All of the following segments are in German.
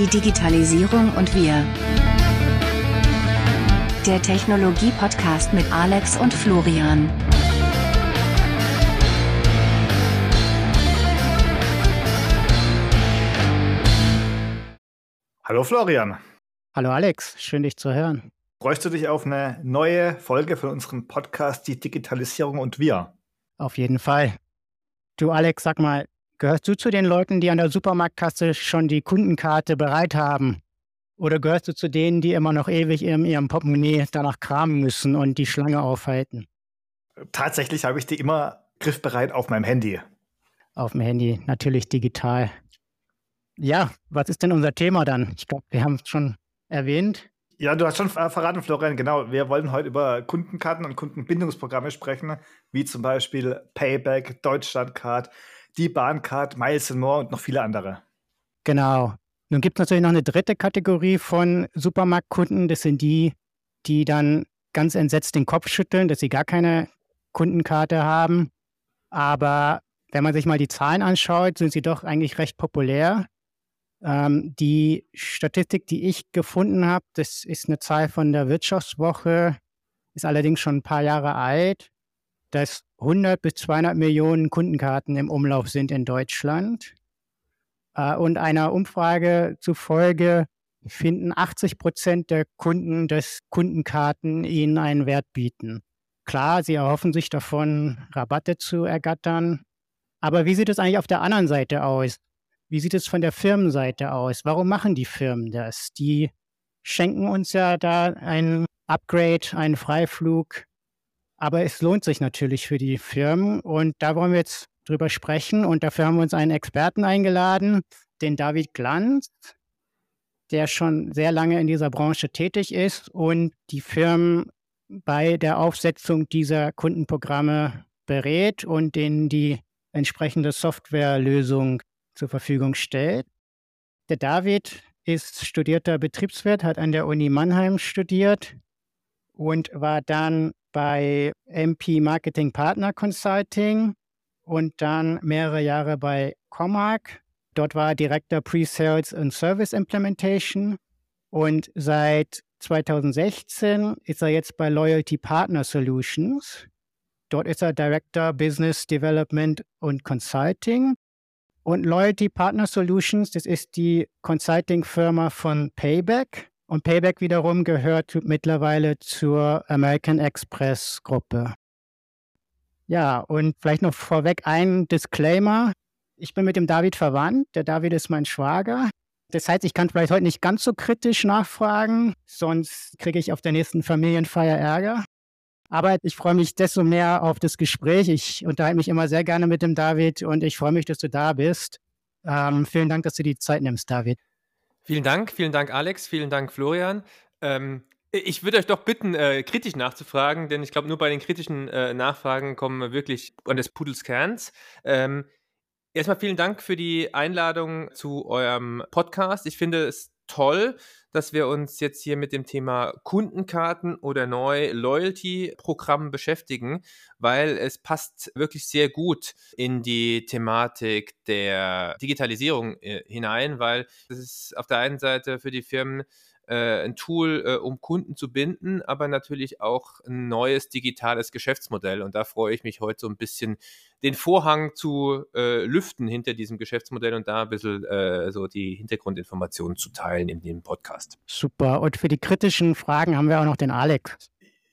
Die Digitalisierung und wir. Der Technologie-Podcast mit Alex und Florian. Hallo Florian. Hallo Alex, schön dich zu hören. Freust du dich auf eine neue Folge von unserem Podcast Die Digitalisierung und wir? Auf jeden Fall. Du Alex, sag mal, gehörst du zu den Leuten, die an der Supermarktkasse schon die Kundenkarte bereit haben? Oder gehörst du zu denen, die immer noch ewig in ihrem Portemonnaie danach kramen müssen und die Schlange aufhalten? Tatsächlich habe ich die immer griffbereit auf meinem Handy. Auf dem Handy, natürlich digital. Ja, was ist denn unser Thema dann? Ich glaube, wir haben es schon erwähnt. Ja, du hast schon verraten, Florian, genau. Wir wollen heute über Kundenkarten und Kundenbindungsprogramme sprechen, wie zum Beispiel Payback, Deutschlandcard, die Bahncard, Miles More und noch viele andere. Genau. Nun gibt es natürlich noch eine dritte Kategorie von Supermarktkunden. Das sind die, die dann ganz entsetzt den Kopf schütteln, dass sie gar keine Kundenkarte haben. Aber wenn man sich mal die Zahlen anschaut, sind sie doch eigentlich recht populär. Ähm, die Statistik, die ich gefunden habe, das ist eine Zahl von der Wirtschaftswoche, ist allerdings schon ein paar Jahre alt, dass 100 bis 200 Millionen Kundenkarten im Umlauf sind in Deutschland. Äh, und einer Umfrage zufolge finden 80 Prozent der Kunden, dass Kundenkarten ihnen einen Wert bieten. Klar, sie erhoffen sich davon, Rabatte zu ergattern. Aber wie sieht es eigentlich auf der anderen Seite aus? Wie sieht es von der Firmenseite aus? Warum machen die Firmen das? Die schenken uns ja da ein Upgrade, einen Freiflug. Aber es lohnt sich natürlich für die Firmen. Und da wollen wir jetzt drüber sprechen. Und dafür haben wir uns einen Experten eingeladen, den David Glanz, der schon sehr lange in dieser Branche tätig ist und die Firmen bei der Aufsetzung dieser Kundenprogramme berät und denen die entsprechende Softwarelösung zur Verfügung stellt. Der David ist studierter Betriebswirt, hat an der Uni Mannheim studiert und war dann bei MP Marketing Partner Consulting und dann mehrere Jahre bei Comark. Dort war er Director Pre-Sales and Service Implementation und seit 2016 ist er jetzt bei Loyalty Partner Solutions. Dort ist er Director Business Development und Consulting und Loyalty Partner Solutions, das ist die Consulting-Firma von Payback. Und Payback wiederum gehört mittlerweile zur American Express Gruppe. Ja, und vielleicht noch vorweg ein Disclaimer. Ich bin mit dem David verwandt. Der David ist mein Schwager. Das heißt, ich kann vielleicht heute nicht ganz so kritisch nachfragen, sonst kriege ich auf der nächsten Familienfeier Ärger. Aber ich freue mich desto mehr auf das Gespräch. Ich unterhalte mich immer sehr gerne mit dem David und ich freue mich, dass du da bist. Ähm, vielen Dank, dass du die Zeit nimmst, David. Vielen Dank, vielen Dank, Alex, vielen Dank, Florian. Ähm, ich würde euch doch bitten, äh, kritisch nachzufragen, denn ich glaube, nur bei den kritischen äh, Nachfragen kommen wir wirklich an des Pudels Kerns. Ähm, erstmal vielen Dank für die Einladung zu eurem Podcast. Ich finde es toll, dass wir uns jetzt hier mit dem Thema Kundenkarten oder neu Loyalty-Programmen beschäftigen, weil es passt wirklich sehr gut in die Thematik der Digitalisierung äh, hinein, weil es ist auf der einen Seite für die Firmen äh, ein Tool, äh, um Kunden zu binden, aber natürlich auch ein neues digitales Geschäftsmodell. Und da freue ich mich heute so ein bisschen, den Vorhang zu äh, lüften hinter diesem Geschäftsmodell und da ein bisschen äh, so die Hintergrundinformationen zu teilen in dem Podcast. Super. Und für die kritischen Fragen haben wir auch noch den Alex.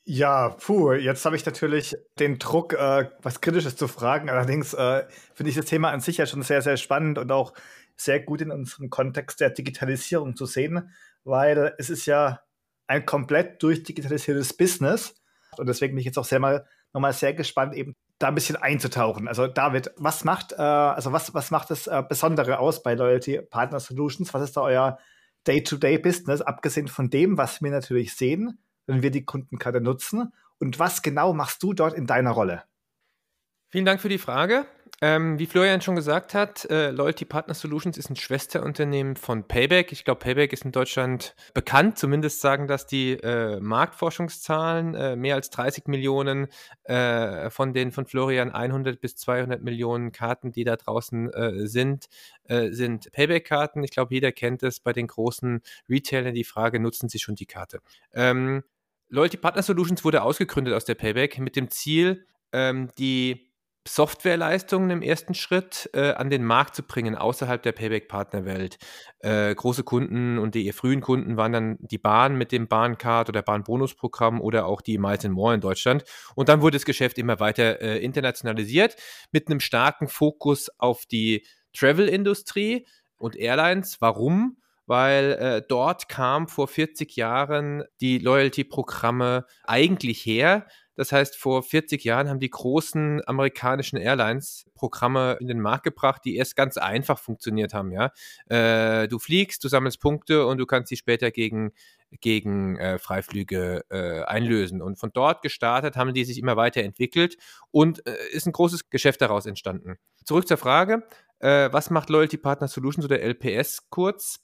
Ja, puh, jetzt habe ich natürlich den Druck, äh, was Kritisches zu fragen. Allerdings äh, finde ich das Thema an sich ja schon sehr, sehr spannend und auch sehr gut in unserem Kontext der Digitalisierung zu sehen weil es ist ja ein komplett durchdigitalisiertes Business. Und deswegen bin ich jetzt auch sehr mal nochmal sehr gespannt, eben da ein bisschen einzutauchen. Also David, was macht, äh, also was, was macht das äh, Besondere aus bei Loyalty Partner Solutions? Was ist da euer Day-to-Day-Business, abgesehen von dem, was wir natürlich sehen, wenn wir die Kundenkarte nutzen? Und was genau machst du dort in deiner Rolle? Vielen Dank für die Frage. Ähm, wie Florian schon gesagt hat, äh, Loyalty Partner Solutions ist ein Schwesterunternehmen von Payback. Ich glaube, Payback ist in Deutschland bekannt. Zumindest sagen das die äh, Marktforschungszahlen. Äh, mehr als 30 Millionen äh, von den von Florian 100 bis 200 Millionen Karten, die da draußen äh, sind, äh, sind Payback-Karten. Ich glaube, jeder kennt es bei den großen Retailern. Die Frage, nutzen sie schon die Karte? Ähm, Loyalty Partner Solutions wurde ausgegründet aus der Payback mit dem Ziel, ähm, die Softwareleistungen im ersten Schritt äh, an den Markt zu bringen, außerhalb der Payback-Partnerwelt. Äh, große Kunden und die frühen Kunden waren dann die Bahn mit dem Bahncard oder Bahnbonusprogramm oder auch die Miles More in Deutschland. Und dann wurde das Geschäft immer weiter äh, internationalisiert mit einem starken Fokus auf die Travel-Industrie und Airlines. Warum? weil äh, dort kam vor 40 Jahren die Loyalty-Programme eigentlich her. Das heißt, vor 40 Jahren haben die großen amerikanischen Airlines Programme in den Markt gebracht, die erst ganz einfach funktioniert haben. Ja, äh, du fliegst, du sammelst Punkte und du kannst sie später gegen gegen äh, Freiflüge äh, einlösen. Und von dort gestartet haben die sich immer weiterentwickelt und äh, ist ein großes Geschäft daraus entstanden. Zurück zur Frage, äh, was macht Loyalty Partner Solutions oder LPS kurz?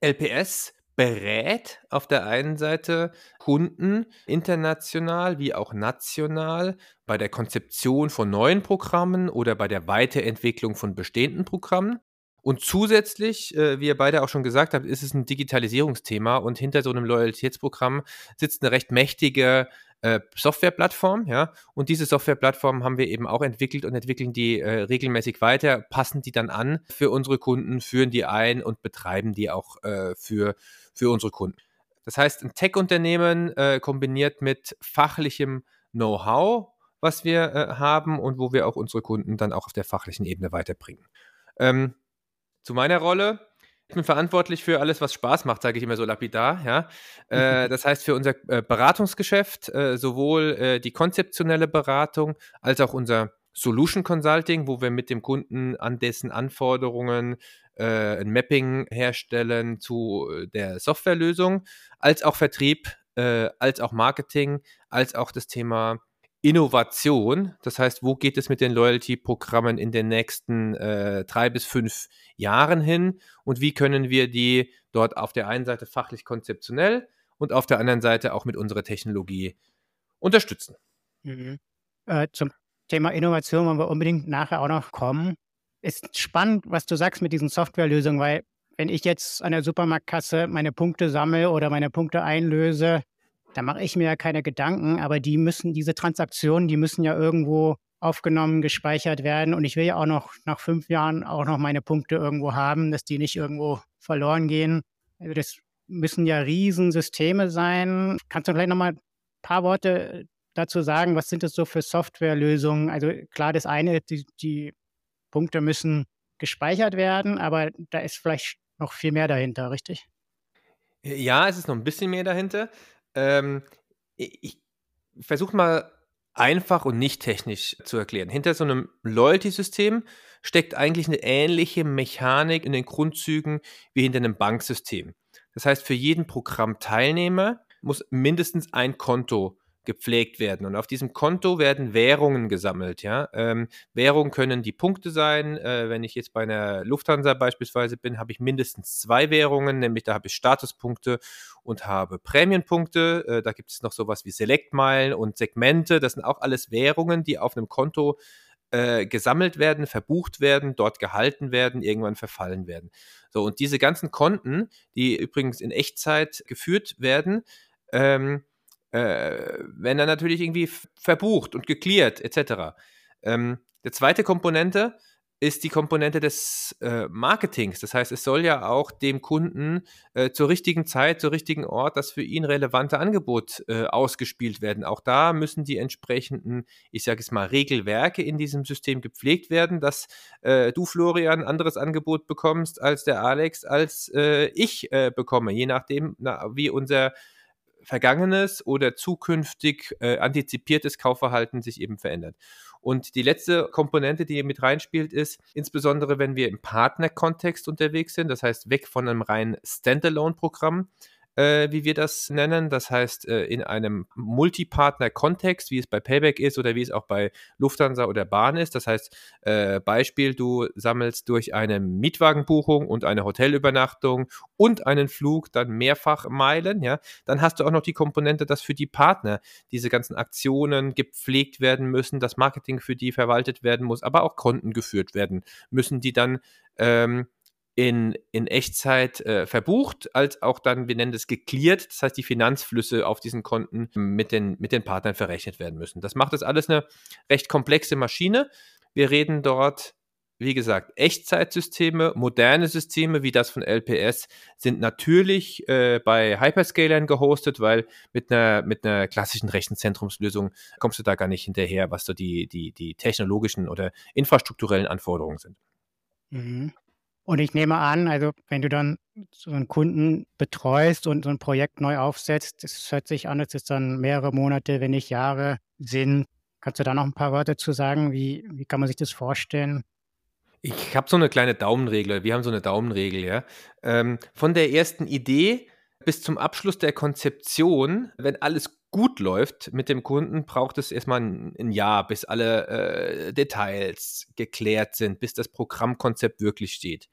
LPS berät auf der einen Seite Kunden international wie auch national bei der Konzeption von neuen Programmen oder bei der Weiterentwicklung von bestehenden Programmen. Und zusätzlich, äh, wie ihr beide auch schon gesagt habt, ist es ein Digitalisierungsthema und hinter so einem Loyalitätsprogramm sitzt eine recht mächtige äh, Softwareplattform, ja. Und diese Softwareplattform haben wir eben auch entwickelt und entwickeln die äh, regelmäßig weiter, passen die dann an für unsere Kunden, führen die ein und betreiben die auch äh, für, für unsere Kunden. Das heißt, ein Tech-Unternehmen äh, kombiniert mit fachlichem Know-how, was wir äh, haben und wo wir auch unsere Kunden dann auch auf der fachlichen Ebene weiterbringen. Ähm, zu meiner Rolle. Ich bin verantwortlich für alles, was Spaß macht, sage ich immer so lapidar. Ja? Äh, das heißt, für unser äh, Beratungsgeschäft, äh, sowohl äh, die konzeptionelle Beratung als auch unser Solution Consulting, wo wir mit dem Kunden an dessen Anforderungen äh, ein Mapping herstellen zu der Softwarelösung, als auch Vertrieb, als auch Marketing, als auch das Thema Innovation. Das heißt, wo geht es mit den Loyalty-Programmen in den nächsten äh, drei bis fünf Jahren hin und wie können wir die dort auf der einen Seite fachlich konzeptionell und auf der anderen Seite auch mit unserer Technologie unterstützen. Mhm. Äh, zum Thema Innovation wollen wir unbedingt nachher auch noch kommen. Ist spannend, was du sagst mit diesen Softwarelösungen, weil wenn ich jetzt an der Supermarktkasse meine Punkte sammle oder meine Punkte einlöse, da mache ich mir ja keine Gedanken, aber die müssen, diese Transaktionen, die müssen ja irgendwo aufgenommen, gespeichert werden. Und ich will ja auch noch nach fünf Jahren auch noch meine Punkte irgendwo haben, dass die nicht irgendwo verloren gehen. Also das müssen ja Riesensysteme sein. Kannst du vielleicht nochmal ein paar Worte dazu sagen? Was sind das so für Softwarelösungen? Also klar, das eine, die, die Punkte müssen gespeichert werden, aber da ist vielleicht noch viel mehr dahinter, richtig? Ja, es ist noch ein bisschen mehr dahinter. Ähm, ich versuche mal einfach und nicht technisch zu erklären. Hinter so einem Loyalty-System steckt eigentlich eine ähnliche Mechanik in den Grundzügen wie hinter einem Banksystem. Das heißt, für jeden Programmteilnehmer muss mindestens ein Konto gepflegt werden. Und auf diesem Konto werden Währungen gesammelt. Ja? Ähm, Währungen können die Punkte sein. Äh, wenn ich jetzt bei einer Lufthansa beispielsweise bin, habe ich mindestens zwei Währungen, nämlich da habe ich Statuspunkte und habe Prämienpunkte. Äh, da gibt es noch sowas wie Selectmeilen und Segmente. Das sind auch alles Währungen, die auf einem Konto äh, gesammelt werden, verbucht werden, dort gehalten werden, irgendwann verfallen werden. So, und diese ganzen Konten, die übrigens in Echtzeit geführt werden, ähm, äh, werden dann natürlich irgendwie verbucht und geklärt etc. Ähm, der zweite Komponente ist die Komponente des äh, Marketings. Das heißt, es soll ja auch dem Kunden äh, zur richtigen Zeit, zur richtigen Ort das für ihn relevante Angebot äh, ausgespielt werden. Auch da müssen die entsprechenden, ich sage es mal, Regelwerke in diesem System gepflegt werden, dass äh, du, Florian, ein anderes Angebot bekommst als der Alex, als äh, ich äh, bekomme, je nachdem, na, wie unser vergangenes oder zukünftig äh, antizipiertes Kaufverhalten sich eben verändert. Und die letzte Komponente, die mit reinspielt, ist insbesondere, wenn wir im Partnerkontext unterwegs sind, das heißt weg von einem reinen Standalone-Programm, äh, wie wir das nennen. Das heißt, äh, in einem Multipartner-Kontext, wie es bei Payback ist oder wie es auch bei Lufthansa oder Bahn ist. Das heißt, äh, Beispiel, du sammelst durch eine Mietwagenbuchung und eine Hotelübernachtung und einen Flug dann mehrfach Meilen, ja, dann hast du auch noch die Komponente, dass für die Partner diese ganzen Aktionen gepflegt werden müssen, das Marketing für die verwaltet werden muss, aber auch Konten geführt werden müssen, die dann ähm, in, in Echtzeit äh, verbucht, als auch dann, wir nennen das geklärt, das heißt, die Finanzflüsse auf diesen Konten mit den, mit den Partnern verrechnet werden müssen. Das macht das alles eine recht komplexe Maschine. Wir reden dort, wie gesagt, Echtzeitsysteme, moderne Systeme wie das von LPS sind natürlich äh, bei Hyperscalern gehostet, weil mit einer, mit einer klassischen Rechenzentrumslösung kommst du da gar nicht hinterher, was so die, die, die technologischen oder infrastrukturellen Anforderungen sind. Mhm. Und ich nehme an, also wenn du dann so einen Kunden betreust und so ein Projekt neu aufsetzt, das hört sich an, als es dann mehrere Monate, wenn nicht Jahre sind. Kannst du da noch ein paar Worte zu sagen? Wie, wie kann man sich das vorstellen? Ich habe so eine kleine Daumenregel, wir haben so eine Daumenregel, ja. Ähm, von der ersten Idee bis zum Abschluss der Konzeption, wenn alles gut läuft mit dem Kunden, braucht es erstmal ein, Jahr, bis alle äh, Details geklärt sind, bis das Programmkonzept wirklich steht.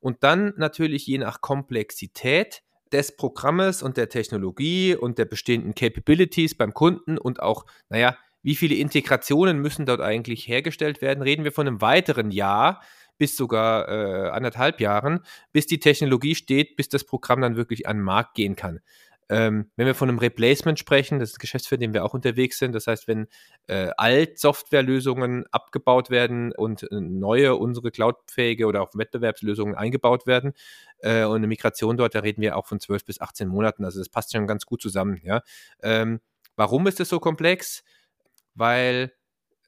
Und dann natürlich je nach Komplexität des Programmes und der Technologie und der bestehenden Capabilities beim Kunden und auch, naja, wie viele Integrationen müssen dort eigentlich hergestellt werden, reden wir von einem weiteren Jahr bis sogar äh, anderthalb Jahren, bis die Technologie steht, bis das Programm dann wirklich an den Markt gehen kann. Ähm, wenn wir von einem Replacement sprechen, das ist ein Geschäftsfeld, in dem wir auch unterwegs sind, das heißt, wenn äh, Alt-Softwarelösungen abgebaut werden und äh, neue, unsere cloudfähige oder auch Wettbewerbslösungen eingebaut werden äh, und eine Migration dort, da reden wir auch von 12 bis 18 Monaten, also das passt schon ganz gut zusammen. Ja? Ähm, warum ist das so komplex? Weil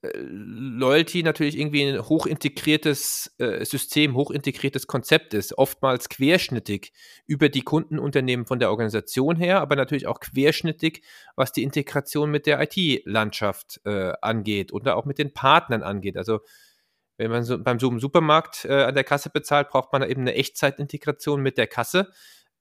Loyalty natürlich irgendwie ein hochintegriertes äh, System, hochintegriertes Konzept ist, oftmals querschnittig über die Kundenunternehmen von der Organisation her, aber natürlich auch querschnittig, was die Integration mit der IT-Landschaft äh, angeht oder auch mit den Partnern angeht. Also wenn man so beim Supermarkt äh, an der Kasse bezahlt, braucht man eben eine Echtzeitintegration mit der Kasse.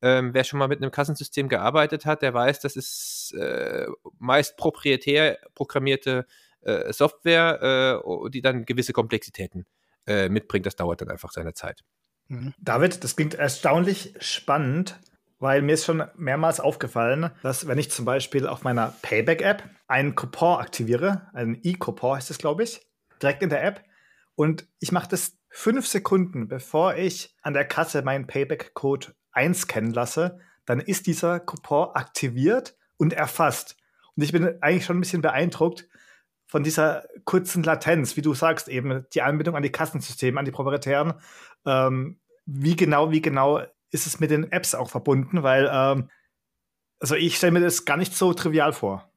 Ähm, wer schon mal mit einem Kassensystem gearbeitet hat, der weiß, das ist äh, meist proprietär programmierte äh, Software, äh, die dann gewisse Komplexitäten äh, mitbringt. Das dauert dann einfach seine Zeit. Mhm. David, das klingt erstaunlich spannend, weil mir ist schon mehrmals aufgefallen, dass wenn ich zum Beispiel auf meiner Payback-App einen Coupon aktiviere, einen E-Coupon heißt es, glaube ich, direkt in der App, und ich mache das fünf Sekunden, bevor ich an der Kasse meinen Payback-Code einscannen lasse, dann ist dieser Coupon aktiviert und erfasst. Und ich bin eigentlich schon ein bisschen beeindruckt, von dieser kurzen Latenz, wie du sagst, eben die Anbindung an die Kassensysteme, an die proprietären. Ähm, wie genau, wie genau ist es mit den Apps auch verbunden? Weil, ähm, also ich stelle mir das gar nicht so trivial vor.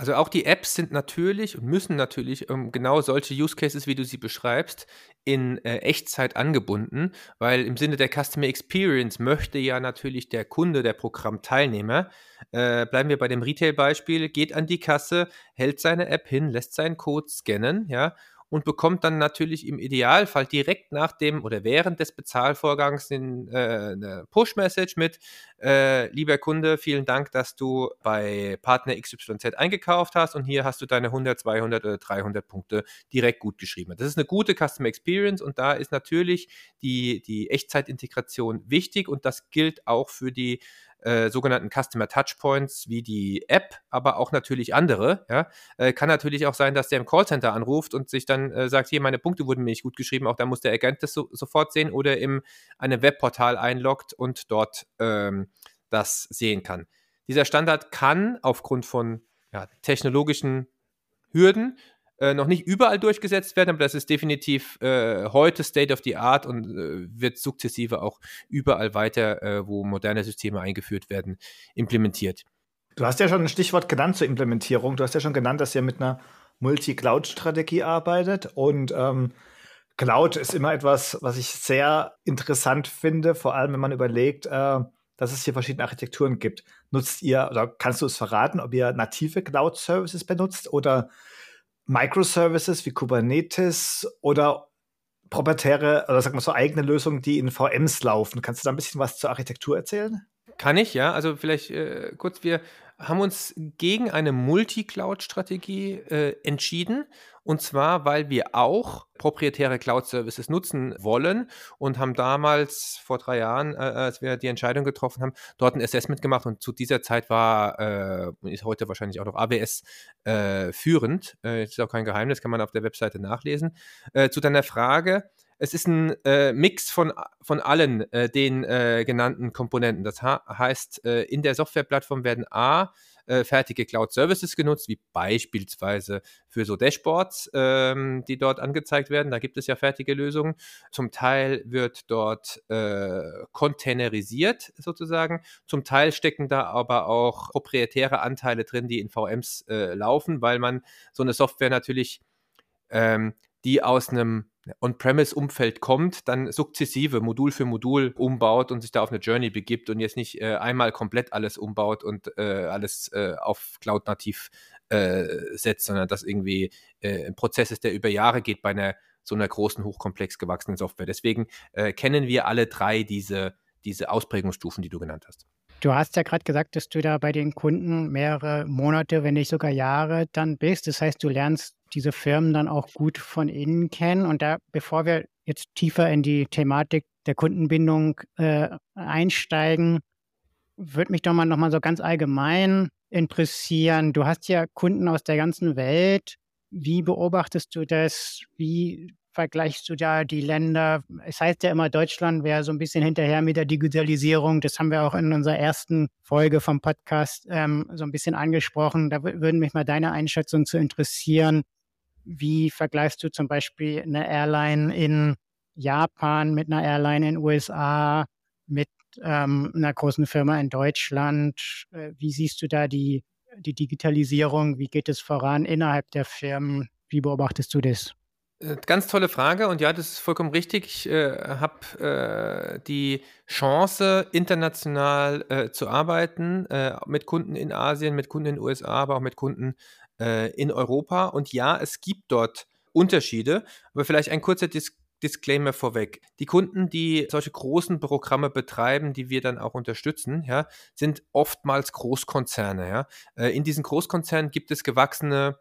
Also auch die Apps sind natürlich und müssen natürlich ähm, genau solche Use Cases, wie du sie beschreibst, in äh, Echtzeit angebunden, weil im Sinne der Customer Experience möchte ja natürlich der Kunde, der Programmteilnehmer, äh, bleiben wir bei dem Retail-Beispiel, geht an die Kasse, hält seine App hin, lässt seinen Code scannen, ja, und bekommt dann natürlich im Idealfall direkt nach dem oder während des Bezahlvorgangs den, äh, eine Push-Message mit, äh, lieber Kunde, vielen Dank, dass du bei Partner XYZ eingekauft hast und hier hast du deine 100, 200 oder 300 Punkte direkt gut geschrieben. Das ist eine gute Customer Experience und da ist natürlich die, die Echtzeitintegration wichtig und das gilt auch für die äh, sogenannten Customer Touchpoints wie die App, aber auch natürlich andere. Ja? Äh, kann natürlich auch sein, dass der im Callcenter anruft und sich dann äh, sagt, hier, meine Punkte wurden mir nicht gut geschrieben, auch da muss der Agent das so, sofort sehen oder in einem Webportal einloggt und dort ähm, das sehen kann. Dieser Standard kann aufgrund von ja, technologischen Hürden äh, noch nicht überall durchgesetzt werden, aber das ist definitiv äh, heute State of the Art und äh, wird sukzessive auch überall weiter, äh, wo moderne Systeme eingeführt werden, implementiert. Du hast ja schon ein Stichwort genannt zur Implementierung. Du hast ja schon genannt, dass ihr mit einer Multi-Cloud-Strategie arbeitet und ähm, Cloud ist immer etwas, was ich sehr interessant finde, vor allem wenn man überlegt, äh, dass es hier verschiedene Architekturen gibt. Nutzt ihr oder kannst du es verraten, ob ihr native Cloud-Services benutzt oder Microservices wie Kubernetes oder proprietäre oder sagen wir so eigene Lösungen, die in VMs laufen. Kannst du da ein bisschen was zur Architektur erzählen? Kann ich, ja. Also vielleicht äh, kurz, wir haben uns gegen eine Multi-Cloud-Strategie äh, entschieden. Und zwar, weil wir auch proprietäre Cloud-Services nutzen wollen und haben damals vor drei Jahren, äh, als wir die Entscheidung getroffen haben, dort ein Assessment gemacht. Und zu dieser Zeit war, äh, ist heute wahrscheinlich auch noch AWS äh, führend. Äh, ist auch kein Geheimnis, kann man auf der Webseite nachlesen. Äh, zu deiner Frage, es ist ein äh, Mix von, von allen äh, den äh, genannten Komponenten. Das heißt, äh, in der Softwareplattform werden A, äh, fertige Cloud-Services genutzt, wie beispielsweise für so Dashboards, ähm, die dort angezeigt werden. Da gibt es ja fertige Lösungen. Zum Teil wird dort äh, containerisiert sozusagen. Zum Teil stecken da aber auch proprietäre Anteile drin, die in VMs laufen, weil man so eine Software natürlich ähm, die aus einem On-Premise-Umfeld kommt, dann sukzessive Modul für Modul umbaut und sich da auf eine Journey begibt und jetzt nicht äh, einmal komplett alles umbaut und äh, alles äh, auf Cloud-nativ äh, setzt, sondern das irgendwie äh, ein Prozess ist, der über Jahre geht bei einer so einer großen, hochkomplex gewachsenen Software. Deswegen äh, kennen wir alle drei diese, diese Ausprägungsstufen, die du genannt hast. Du hast ja gerade gesagt, dass du da bei den Kunden mehrere Monate, wenn nicht sogar Jahre dann bist. Das heißt, du lernst diese Firmen dann auch gut von innen kennen. Und da, bevor wir jetzt tiefer in die Thematik der Kundenbindung äh, einsteigen, würde mich doch mal nochmal so ganz allgemein interessieren. Du hast ja Kunden aus der ganzen Welt. Wie beobachtest du das? Wie vergleichst du da die Länder? Es heißt ja immer, Deutschland wäre so ein bisschen hinterher mit der Digitalisierung. Das haben wir auch in unserer ersten Folge vom Podcast ähm, so ein bisschen angesprochen. Da würden mich mal deine Einschätzung zu interessieren. Wie vergleichst du zum Beispiel eine Airline in Japan mit einer Airline in den USA, mit ähm, einer großen Firma in Deutschland? Äh, wie siehst du da die, die Digitalisierung? Wie geht es voran innerhalb der Firmen? Wie beobachtest du das? Äh, ganz tolle Frage und ja, das ist vollkommen richtig. Ich äh, habe äh, die Chance, international äh, zu arbeiten, äh, mit Kunden in Asien, mit Kunden in den USA, aber auch mit Kunden äh, in Europa. Und ja, es gibt dort Unterschiede, aber vielleicht ein kurzer Dis Disclaimer vorweg. Die Kunden, die solche großen Programme betreiben, die wir dann auch unterstützen, ja, sind oftmals Großkonzerne. Ja. in diesen Großkonzernen gibt es gewachsene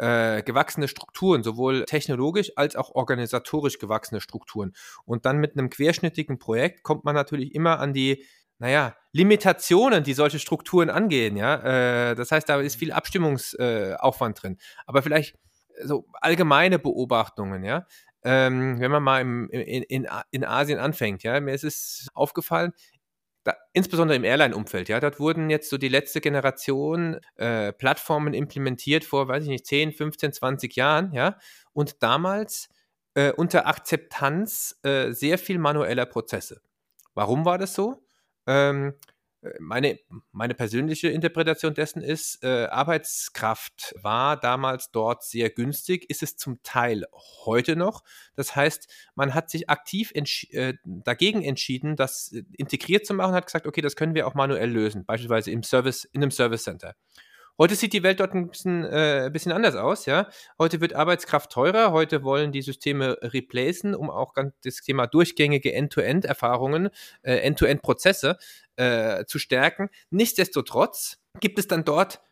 äh, gewachsene Strukturen, sowohl technologisch als auch organisatorisch gewachsene Strukturen. Und dann mit einem querschnittigen Projekt kommt man natürlich immer an die, naja, Limitationen, die solche Strukturen angehen. Ja? Äh, das heißt, da ist viel Abstimmungsaufwand äh, drin. Aber vielleicht so allgemeine Beobachtungen, ja. Ähm, wenn man mal im, in, in, in Asien anfängt, ja, mir ist es aufgefallen, da, insbesondere im Airline-Umfeld, ja, dort wurden jetzt so die letzte Generation äh, Plattformen implementiert vor, weiß ich nicht, 10, 15, 20 Jahren, ja, und damals äh, unter Akzeptanz äh, sehr viel manueller Prozesse. Warum war das so? Ähm, meine, meine persönliche Interpretation dessen ist, äh, Arbeitskraft war damals dort sehr günstig, ist es zum Teil heute noch. Das heißt, man hat sich aktiv entsch äh, dagegen entschieden, das integriert zu machen, hat gesagt, okay, das können wir auch manuell lösen, beispielsweise im Service, in einem Service Center. Heute sieht die Welt dort ein bisschen, äh, bisschen anders aus, ja. Heute wird Arbeitskraft teurer, heute wollen die Systeme replacen, um auch ganz das Thema durchgängige End-to-End-Erfahrungen, äh, End-to-End-Prozesse äh, zu stärken. Nichtsdestotrotz gibt es dann dort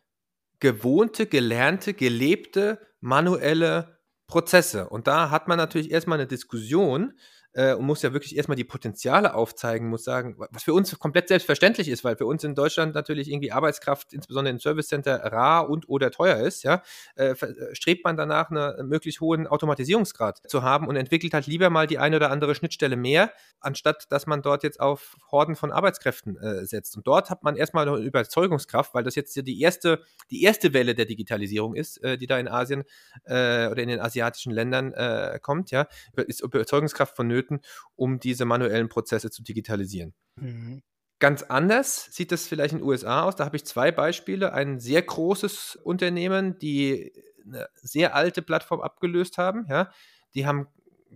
gewohnte, gelernte, gelebte, manuelle Prozesse. Und da hat man natürlich erstmal eine Diskussion, äh, und muss ja wirklich erstmal die Potenziale aufzeigen, muss sagen, was für uns komplett selbstverständlich ist, weil für uns in Deutschland natürlich irgendwie Arbeitskraft, insbesondere im Service Center, rar und oder teuer ist, ja, äh, äh strebt man danach einen möglichst hohen Automatisierungsgrad zu haben und entwickelt halt lieber mal die eine oder andere Schnittstelle mehr, anstatt dass man dort jetzt auf Horden von Arbeitskräften äh, setzt. Und dort hat man erstmal eine Überzeugungskraft, weil das jetzt die erste, die erste Welle der Digitalisierung ist, äh, die da in Asien äh, oder in den asiatischen Ländern kommt, ja, ist Überzeugungskraft vonnöten vonnöten, um diese manuellen Prozesse zu digitalisieren. Mhm. Ganz anders sieht das vielleicht in den USA aus. Da habe ich zwei Beispiele. Ein sehr großes Unternehmen, die eine sehr alte Plattform abgelöst haben. Ja. Die haben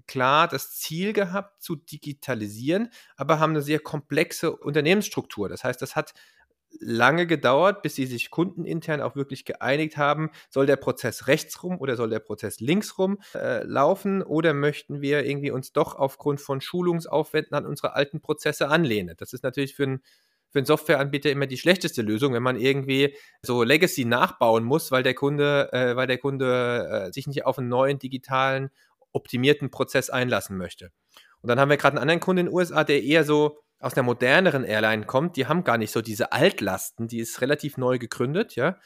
klar das Ziel gehabt, zu digitalisieren, aber haben eine sehr komplexe Unternehmensstruktur. Das heißt, das hat lange gedauert, bis sie sich kundenintern auch wirklich geeinigt haben, soll der Prozess rechtsrum oder soll der Prozess linksrum äh, laufen oder möchten wir irgendwie uns doch aufgrund von Schulungsaufwänden an unsere alten Prozesse anlehnen. Das ist natürlich für ein für einen Softwareanbieter immer die schlechteste Lösung, wenn man irgendwie so Legacy nachbauen muss, weil der Kunde, äh, weil der Kunde äh, sich nicht auf einen neuen digitalen optimierten Prozess einlassen möchte. Und dann haben wir gerade einen anderen Kunden in den USA, der eher so aus einer moderneren Airline kommt. Die haben gar nicht so diese Altlasten, die ist relativ neu gegründet, ja.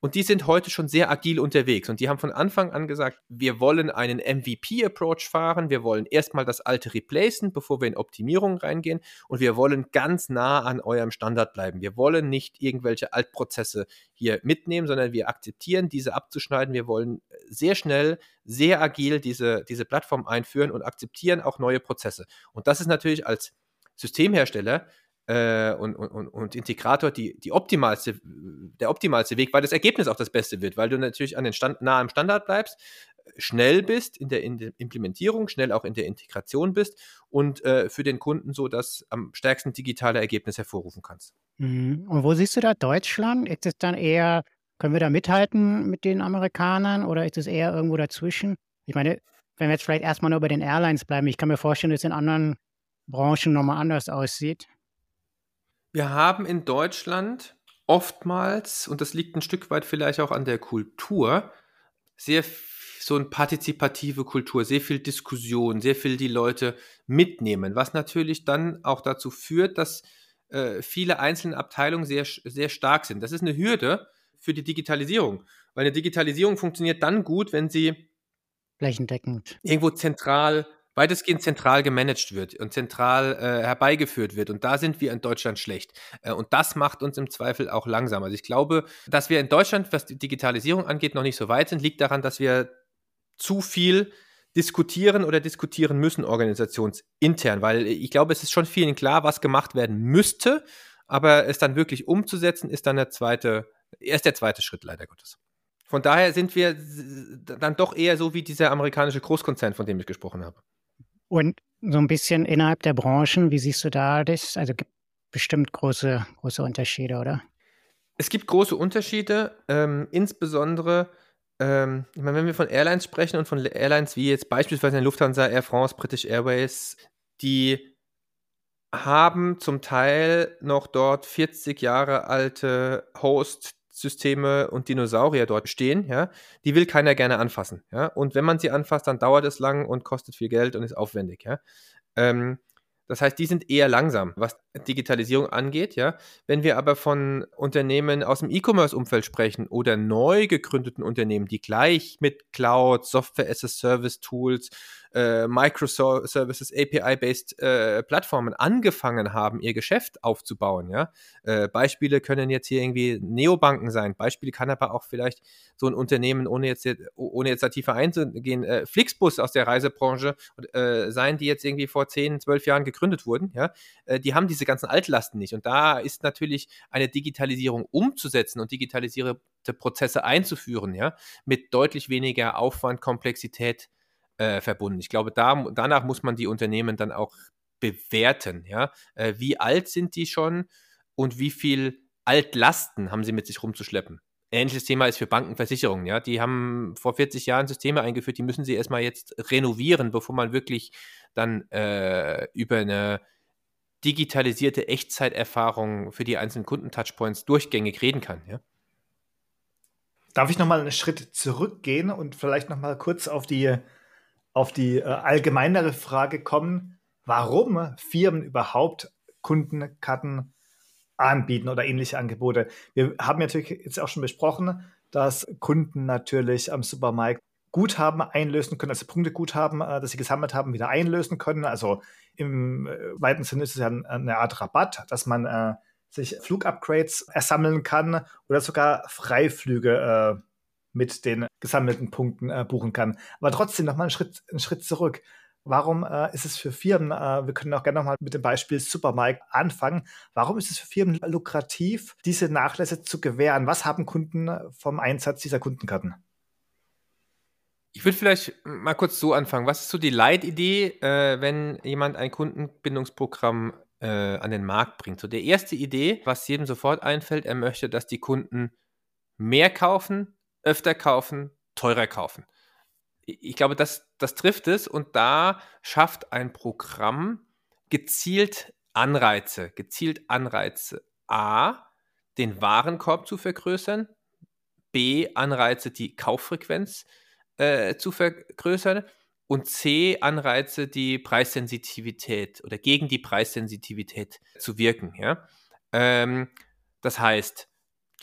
Und die sind heute schon sehr agil unterwegs. Und die haben von Anfang an gesagt, wir wollen einen MVP-Approach fahren. Wir wollen erstmal das alte replacen, bevor wir in Optimierung reingehen. Und wir wollen ganz nah an eurem Standard bleiben. Wir wollen nicht irgendwelche Altprozesse hier mitnehmen, sondern wir akzeptieren, diese abzuschneiden. Wir wollen sehr schnell, sehr agil diese, diese Plattform einführen und akzeptieren auch neue Prozesse. Und das ist natürlich als Systemhersteller äh, und, und, und Integrator die, die optimalste, der optimalste Weg, weil das Ergebnis auch das Beste wird, weil du natürlich an den Stand, nah am Standard bleibst, schnell bist in der, in der Implementierung, schnell auch in der Integration bist und äh, für den Kunden so das am stärksten digitale Ergebnis hervorrufen kannst. Mhm. Und wo siehst du da Deutschland? Ist es dann eher, können wir da mithalten mit den Amerikanern oder ist es eher irgendwo dazwischen? Ich meine, wenn wir jetzt vielleicht erstmal nur bei den Airlines bleiben, ich kann mir vorstellen, dass in anderen Branchen nochmal anders aussieht. Wir haben in Deutschland oftmals, und das liegt ein Stück weit vielleicht auch an der Kultur, sehr so eine partizipative Kultur, sehr viel Diskussion, sehr viel die Leute mitnehmen, was natürlich dann auch dazu führt, dass äh, viele einzelne Abteilungen sehr, sehr stark sind. Das ist eine Hürde für die Digitalisierung, weil eine Digitalisierung funktioniert dann gut, wenn sie flächendeckend irgendwo zentral weitestgehend zentral gemanagt wird und zentral äh, herbeigeführt wird. Und da sind wir in Deutschland schlecht. Äh, und das macht uns im Zweifel auch langsam. Also ich glaube, dass wir in Deutschland, was die Digitalisierung angeht, noch nicht so weit sind, liegt daran, dass wir zu viel diskutieren oder diskutieren müssen organisationsintern, weil ich glaube, es ist schon vielen klar, was gemacht werden müsste, aber es dann wirklich umzusetzen, ist dann der zweite, erst der zweite Schritt leider Gottes. Von daher sind wir dann doch eher so wie dieser amerikanische Großkonzern, von dem ich gesprochen habe. Und so ein bisschen innerhalb der Branchen, wie siehst du da das? Also gibt bestimmt große, große Unterschiede, oder? Es gibt große Unterschiede, ähm, insbesondere, ähm, ich meine, wenn wir von Airlines sprechen und von Airlines wie jetzt beispielsweise Lufthansa, Air France, British Airways, die haben zum Teil noch dort 40 Jahre alte Host Systeme und Dinosaurier dort stehen, ja, die will keiner gerne anfassen, ja. Und wenn man sie anfasst, dann dauert es lang und kostet viel Geld und ist aufwendig, ja. Ähm, das heißt, die sind eher langsam, was Digitalisierung angeht, ja. Wenn wir aber von Unternehmen aus dem E-Commerce-Umfeld sprechen oder neu gegründeten Unternehmen, die gleich mit Cloud, Software as a Service Tools, äh, Microservices, API-based äh, Plattformen angefangen haben, ihr Geschäft aufzubauen. Ja? Äh, Beispiele können jetzt hier irgendwie Neobanken sein. Beispiele kann aber auch vielleicht so ein Unternehmen, ohne jetzt, ohne jetzt da tiefer einzugehen, äh, Flixbus aus der Reisebranche äh, sein, die jetzt irgendwie vor 10, 12 Jahren gegründet wurden. Ja? Äh, die haben diese ganzen Altlasten nicht. Und da ist natürlich eine Digitalisierung umzusetzen und digitalisierte Prozesse einzuführen, ja, mit deutlich weniger Aufwand, Komplexität äh, verbunden. Ich glaube, da, danach muss man die Unternehmen dann auch bewerten. Ja? Äh, wie alt sind die schon und wie viel Altlasten haben sie mit sich rumzuschleppen? Ähnliches Thema ist für Bankenversicherungen. Ja? Die haben vor 40 Jahren Systeme eingeführt, die müssen sie erstmal jetzt renovieren, bevor man wirklich dann äh, über eine digitalisierte Echtzeiterfahrung für die einzelnen Kundentouchpoints durchgängig reden kann. Ja? Darf ich nochmal einen Schritt zurückgehen und vielleicht nochmal kurz auf die auf die äh, allgemeinere Frage kommen, warum Firmen überhaupt Kundenkarten anbieten oder ähnliche Angebote. Wir haben natürlich jetzt auch schon besprochen, dass Kunden natürlich am Supermarkt Guthaben einlösen können, also Punkteguthaben, äh, das sie gesammelt haben, wieder einlösen können. Also im äh, weiten Sinne ist es ja eine Art Rabatt, dass man äh, sich Flugupgrades ersammeln kann oder sogar Freiflüge äh, mit den gesammelten Punkten äh, buchen kann. Aber trotzdem nochmal einen Schritt, einen Schritt zurück. Warum äh, ist es für Firmen, äh, wir können auch gerne nochmal mit dem Beispiel Supermarkt anfangen, warum ist es für Firmen lukrativ, diese Nachlässe zu gewähren? Was haben Kunden vom Einsatz dieser Kundenkarten? Ich würde vielleicht mal kurz so anfangen. Was ist so die Leitidee, äh, wenn jemand ein Kundenbindungsprogramm äh, an den Markt bringt? So, der erste Idee, was jedem sofort einfällt, er möchte, dass die Kunden mehr kaufen, öfter kaufen, teurer kaufen. Ich glaube, das, das trifft es und da schafft ein Programm gezielt Anreize, gezielt Anreize. A, den Warenkorb zu vergrößern. B, Anreize, die Kauffrequenz äh, zu vergrößern. Und C, Anreize, die Preissensitivität oder gegen die Preissensitivität zu wirken. Ja? Ähm, das heißt,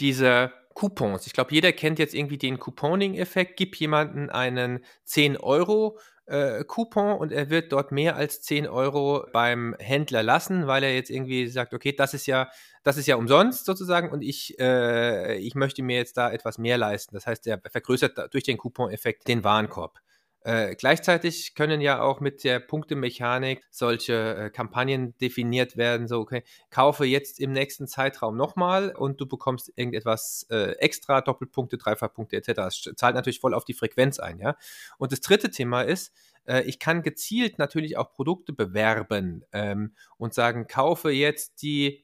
diese Coupons, ich glaube, jeder kennt jetzt irgendwie den Couponing-Effekt, gib jemanden einen 10 Euro äh, Coupon und er wird dort mehr als 10 Euro beim Händler lassen, weil er jetzt irgendwie sagt, okay, das ist ja, das ist ja umsonst sozusagen und ich, äh, ich möchte mir jetzt da etwas mehr leisten. Das heißt, er vergrößert durch den Coupon-Effekt den Warenkorb. Äh, gleichzeitig können ja auch mit der Punktemechanik solche äh, Kampagnen definiert werden, so, okay, kaufe jetzt im nächsten Zeitraum nochmal und du bekommst irgendetwas äh, extra, Doppelpunkte, Dreifachpunkte etc. Das zahlt natürlich voll auf die Frequenz ein, ja. Und das dritte Thema ist, äh, ich kann gezielt natürlich auch Produkte bewerben ähm, und sagen, kaufe jetzt die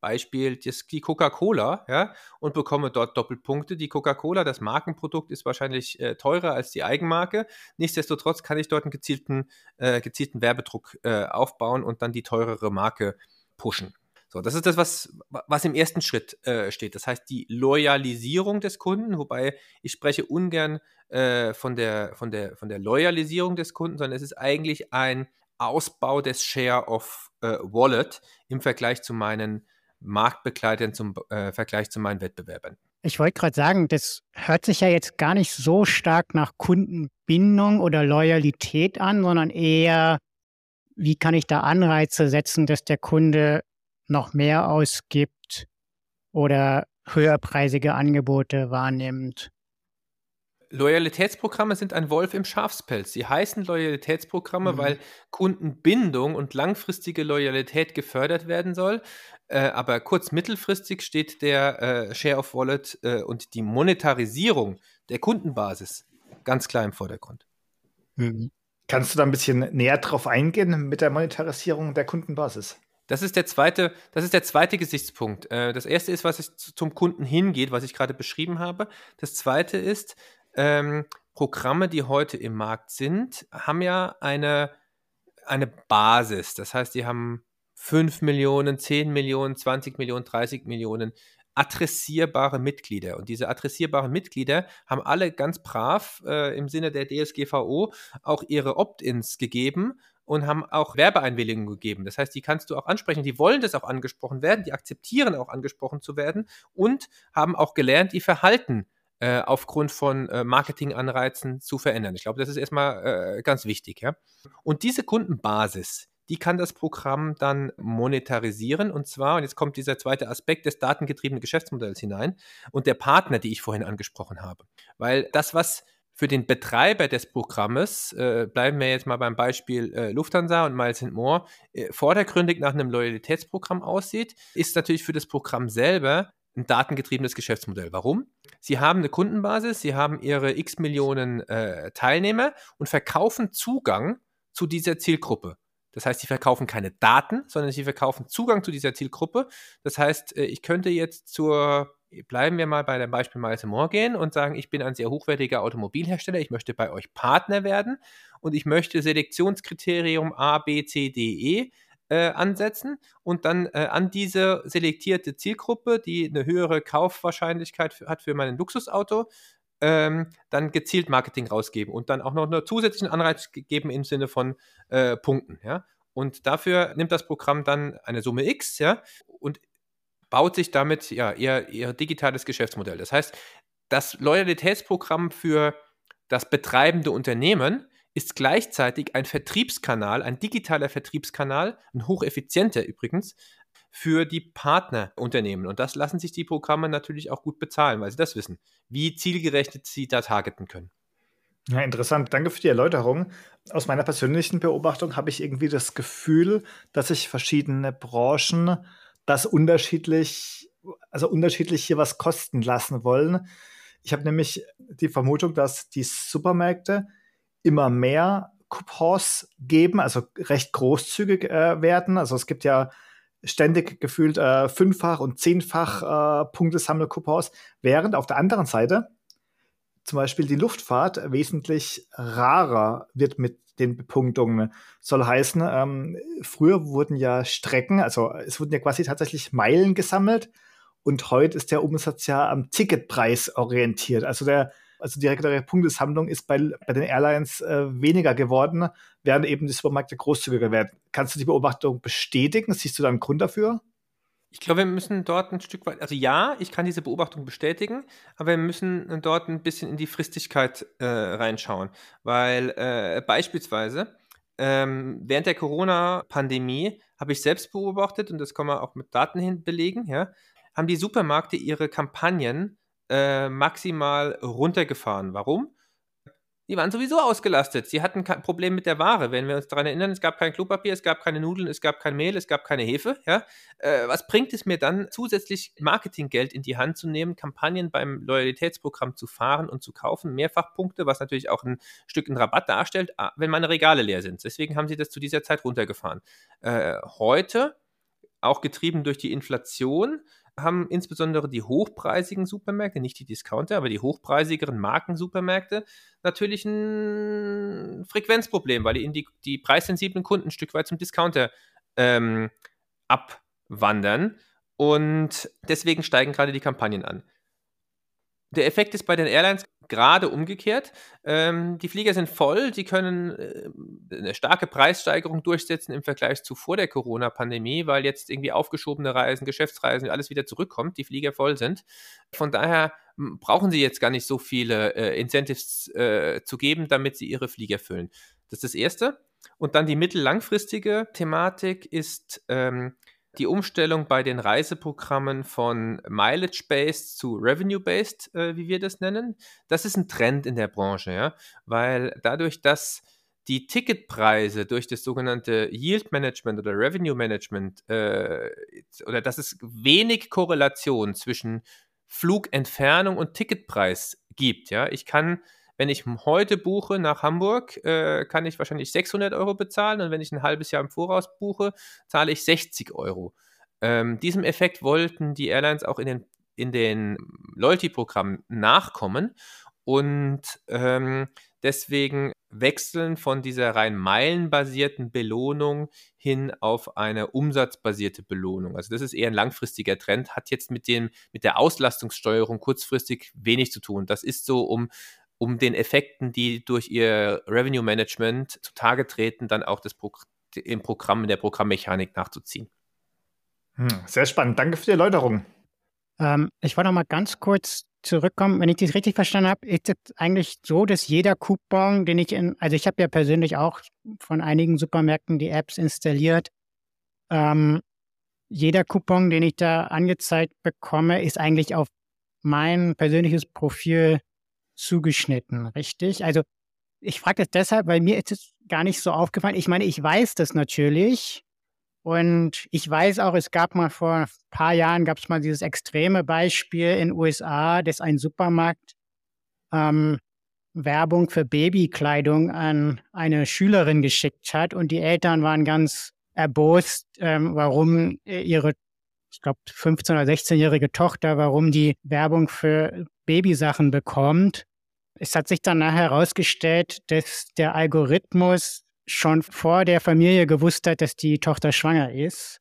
Beispiel die Coca-Cola, ja, und bekomme dort Doppelpunkte. Die Coca-Cola, das Markenprodukt, ist wahrscheinlich äh, teurer als die Eigenmarke. Nichtsdestotrotz kann ich dort einen gezielten, äh, gezielten Werbedruck äh, aufbauen und dann die teurere Marke pushen. So, das ist das, was, was im ersten Schritt äh, steht. Das heißt, die Loyalisierung des Kunden, wobei ich spreche ungern äh, von, der, von, der, von der Loyalisierung des Kunden, sondern es ist eigentlich ein Ausbau des Share of äh, Wallet im Vergleich zu meinen Marktbegleitern, zum äh, Vergleich zu meinen Wettbewerbern. Ich wollte gerade sagen, das hört sich ja jetzt gar nicht so stark nach Kundenbindung oder Loyalität an, sondern eher, wie kann ich da Anreize setzen, dass der Kunde noch mehr ausgibt oder höherpreisige Angebote wahrnimmt. Loyalitätsprogramme sind ein Wolf im Schafspelz. Sie heißen Loyalitätsprogramme, mhm. weil Kundenbindung und langfristige Loyalität gefördert werden soll. Äh, aber kurz-mittelfristig steht der äh, Share of Wallet äh, und die Monetarisierung der Kundenbasis ganz klar im Vordergrund. Mhm. Kannst du da ein bisschen näher drauf eingehen mit der Monetarisierung der Kundenbasis? Das ist der zweite, das ist der zweite Gesichtspunkt. Äh, das erste ist, was zum Kunden hingeht, was ich gerade beschrieben habe. Das zweite ist, ähm, Programme, die heute im Markt sind, haben ja eine, eine Basis. Das heißt, die haben 5 Millionen, 10 Millionen, 20 Millionen, 30 Millionen adressierbare Mitglieder. Und diese adressierbaren Mitglieder haben alle ganz brav äh, im Sinne der DSGVO auch ihre Opt-ins gegeben und haben auch Werbeeinwilligungen gegeben. Das heißt, die kannst du auch ansprechen. Die wollen das auch angesprochen werden, die akzeptieren auch angesprochen zu werden und haben auch gelernt, ihr Verhalten äh, aufgrund von äh, Marketinganreizen zu verändern. Ich glaube, das ist erstmal äh, ganz wichtig. Ja? Und diese Kundenbasis, die kann das Programm dann monetarisieren. Und zwar, und jetzt kommt dieser zweite Aspekt des datengetriebenen Geschäftsmodells hinein und der Partner, die ich vorhin angesprochen habe. Weil das, was für den Betreiber des Programmes, äh, bleiben wir jetzt mal beim Beispiel äh, Lufthansa und Miles More, äh, vordergründig nach einem Loyalitätsprogramm aussieht, ist natürlich für das Programm selber ein datengetriebenes Geschäftsmodell. Warum? Sie haben eine Kundenbasis, sie haben ihre x Millionen äh, Teilnehmer und verkaufen Zugang zu dieser Zielgruppe. Das heißt, sie verkaufen keine Daten, sondern sie verkaufen Zugang zu dieser Zielgruppe. Das heißt, äh, ich könnte jetzt zur, bleiben wir mal bei dem Beispiel Miles More gehen und sagen, ich bin ein sehr hochwertiger Automobilhersteller, ich möchte bei euch Partner werden und ich möchte Selektionskriterium A, B, C, D, E äh, ansetzen und dann äh, an diese selektierte Zielgruppe, die eine höhere Kaufwahrscheinlichkeit hat für mein Luxusauto, ähm, dann gezielt Marketing rausgeben und dann auch noch einen zusätzlichen Anreiz geben im Sinne von äh, Punkten. Ja? Und dafür nimmt das Programm dann eine Summe X ja, und baut sich damit ja, ihr, ihr digitales Geschäftsmodell. Das heißt, das Loyalitätsprogramm für das betreibende Unternehmen ist gleichzeitig ein Vertriebskanal, ein digitaler Vertriebskanal, ein hocheffizienter übrigens, für die Partnerunternehmen. Und das lassen sich die Programme natürlich auch gut bezahlen, weil sie das wissen, wie zielgerechnet sie da targeten können. Ja, interessant. Danke für die Erläuterung. Aus meiner persönlichen Beobachtung habe ich irgendwie das Gefühl, dass sich verschiedene Branchen das unterschiedlich, also unterschiedlich hier was kosten lassen wollen. Ich habe nämlich die Vermutung, dass die Supermärkte immer mehr Coupons geben, also recht großzügig äh, werden. Also es gibt ja ständig gefühlt äh, fünffach und zehnfach äh, Punktesammel-Coupons, während auf der anderen Seite zum Beispiel die Luftfahrt wesentlich rarer wird mit den Bepunktungen. Soll heißen, ähm, früher wurden ja Strecken, also es wurden ja quasi tatsächlich Meilen gesammelt und heute ist der Umsatz ja am Ticketpreis orientiert. Also der also die reguläre Punktesammlung ist bei, bei den Airlines äh, weniger geworden, während eben die Supermärkte großzügiger werden. Kannst du die Beobachtung bestätigen? Siehst du da einen Grund dafür? Ich glaube, wir müssen dort ein Stück weit, also ja, ich kann diese Beobachtung bestätigen, aber wir müssen dort ein bisschen in die Fristigkeit äh, reinschauen, weil äh, beispielsweise ähm, während der Corona-Pandemie habe ich selbst beobachtet, und das kann man auch mit Daten hin belegen, ja, haben die Supermärkte ihre Kampagnen äh, maximal runtergefahren. Warum? die waren sowieso ausgelastet. Sie hatten kein Problem mit der Ware. Wenn wir uns daran erinnern, es gab kein Klopapier, es gab keine Nudeln, es gab kein Mehl, es gab keine Hefe. Ja? Äh, was bringt es mir dann, zusätzlich Marketinggeld in die Hand zu nehmen, Kampagnen beim Loyalitätsprogramm zu fahren und zu kaufen, Mehrfachpunkte, was natürlich auch ein Stück in Rabatt darstellt, ah, wenn meine Regale leer sind. Deswegen haben sie das zu dieser Zeit runtergefahren. Äh, heute, auch getrieben durch die Inflation, haben insbesondere die hochpreisigen Supermärkte, nicht die Discounter, aber die hochpreisigeren Markensupermärkte natürlich ein Frequenzproblem, weil die, die preissensiblen Kunden ein Stück weit zum Discounter ähm, abwandern. Und deswegen steigen gerade die Kampagnen an. Der Effekt ist bei den Airlines gerade umgekehrt. Ähm, die Flieger sind voll, sie können äh, eine starke Preissteigerung durchsetzen im Vergleich zu vor der Corona-Pandemie, weil jetzt irgendwie aufgeschobene Reisen, Geschäftsreisen, alles wieder zurückkommt, die Flieger voll sind. Von daher brauchen sie jetzt gar nicht so viele äh, Incentives äh, zu geben, damit sie ihre Flieger füllen. Das ist das Erste. Und dann die mittellangfristige Thematik ist, ähm, die Umstellung bei den Reiseprogrammen von Mileage-Based zu Revenue-Based, äh, wie wir das nennen, das ist ein Trend in der Branche, ja, weil dadurch, dass die Ticketpreise durch das sogenannte Yield Management oder Revenue Management äh, oder dass es wenig Korrelation zwischen Flugentfernung und Ticketpreis gibt. Ja, ich kann wenn ich heute buche nach Hamburg, äh, kann ich wahrscheinlich 600 Euro bezahlen und wenn ich ein halbes Jahr im Voraus buche, zahle ich 60 Euro. Ähm, diesem Effekt wollten die Airlines auch in den, in den Loyalty-Programmen nachkommen und ähm, deswegen wechseln von dieser rein meilenbasierten Belohnung hin auf eine umsatzbasierte Belohnung. Also das ist eher ein langfristiger Trend, hat jetzt mit dem mit der Auslastungssteuerung kurzfristig wenig zu tun. Das ist so, um um den Effekten, die durch ihr Revenue Management zutage treten, dann auch das Pro im Programm, in der Programmmechanik nachzuziehen. Hm, sehr spannend. Danke für die Erläuterung. Ähm, ich wollte noch mal ganz kurz zurückkommen. Wenn ich das richtig verstanden habe, ist es eigentlich so, dass jeder Coupon, den ich in, also ich habe ja persönlich auch von einigen Supermärkten die Apps installiert. Ähm, jeder Coupon, den ich da angezeigt bekomme, ist eigentlich auf mein persönliches Profil zugeschnitten, richtig? Also ich frage das deshalb, weil mir ist es gar nicht so aufgefallen. Ich meine, ich weiß das natürlich. Und ich weiß auch, es gab mal vor ein paar Jahren, gab es mal dieses extreme Beispiel in den USA, dass ein Supermarkt ähm, Werbung für Babykleidung an eine Schülerin geschickt hat und die Eltern waren ganz erbost, ähm, warum ihre, ich glaube, 15- oder 16-jährige Tochter, warum die Werbung für Babysachen bekommt. Es hat sich dann nachher herausgestellt, dass der Algorithmus schon vor der Familie gewusst hat, dass die Tochter schwanger ist.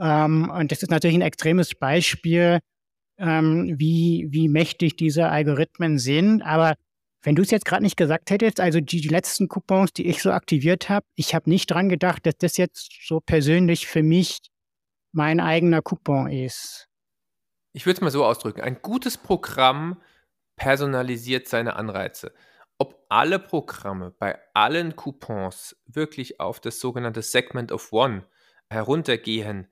Ähm, und das ist natürlich ein extremes Beispiel, ähm, wie, wie mächtig diese Algorithmen sind. Aber wenn du es jetzt gerade nicht gesagt hättest, also die, die letzten Coupons, die ich so aktiviert habe, ich habe nicht dran gedacht, dass das jetzt so persönlich für mich mein eigener Coupon ist. Ich würde es mal so ausdrücken. Ein gutes Programm personalisiert seine Anreize. Ob alle Programme bei allen Coupons wirklich auf das sogenannte Segment of One heruntergehen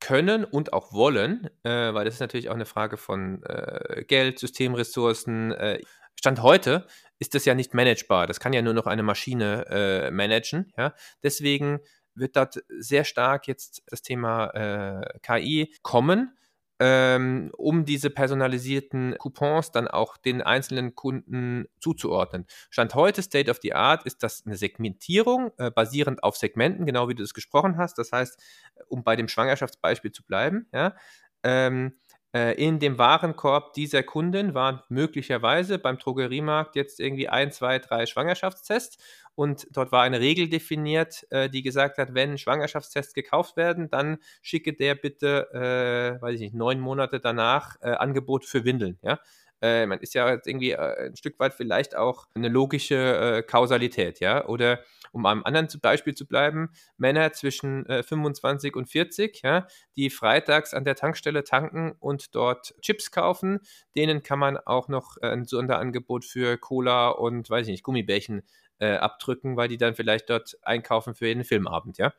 können und auch wollen, äh, weil das ist natürlich auch eine Frage von äh, Geld, Systemressourcen. Äh, Stand heute ist das ja nicht managebar. Das kann ja nur noch eine Maschine äh, managen. Ja? Deswegen wird dort sehr stark jetzt das Thema äh, KI kommen ähm, um diese personalisierten Coupons dann auch den einzelnen Kunden zuzuordnen. Stand heute State of the Art ist das eine Segmentierung äh, basierend auf Segmenten, genau wie du es gesprochen hast. Das heißt, um bei dem Schwangerschaftsbeispiel zu bleiben, ja, ähm, äh, in dem Warenkorb dieser Kunden waren möglicherweise beim Drogeriemarkt jetzt irgendwie ein, zwei, drei Schwangerschaftstests und dort war eine Regel definiert, äh, die gesagt hat, wenn Schwangerschaftstests gekauft werden, dann schicke der bitte, äh, weiß ich nicht, neun Monate danach äh, Angebot für Windeln. Ja? Äh, man ist ja irgendwie äh, ein Stück weit vielleicht auch eine logische äh, Kausalität, ja. Oder um am anderen Beispiel zu bleiben, Männer zwischen äh, 25 und 40, ja, die freitags an der Tankstelle tanken und dort Chips kaufen, denen kann man auch noch ein Sonderangebot für Cola und, weiß ich nicht, Gummibärchen äh, abdrücken, weil die dann vielleicht dort einkaufen für jeden Filmabend, ja.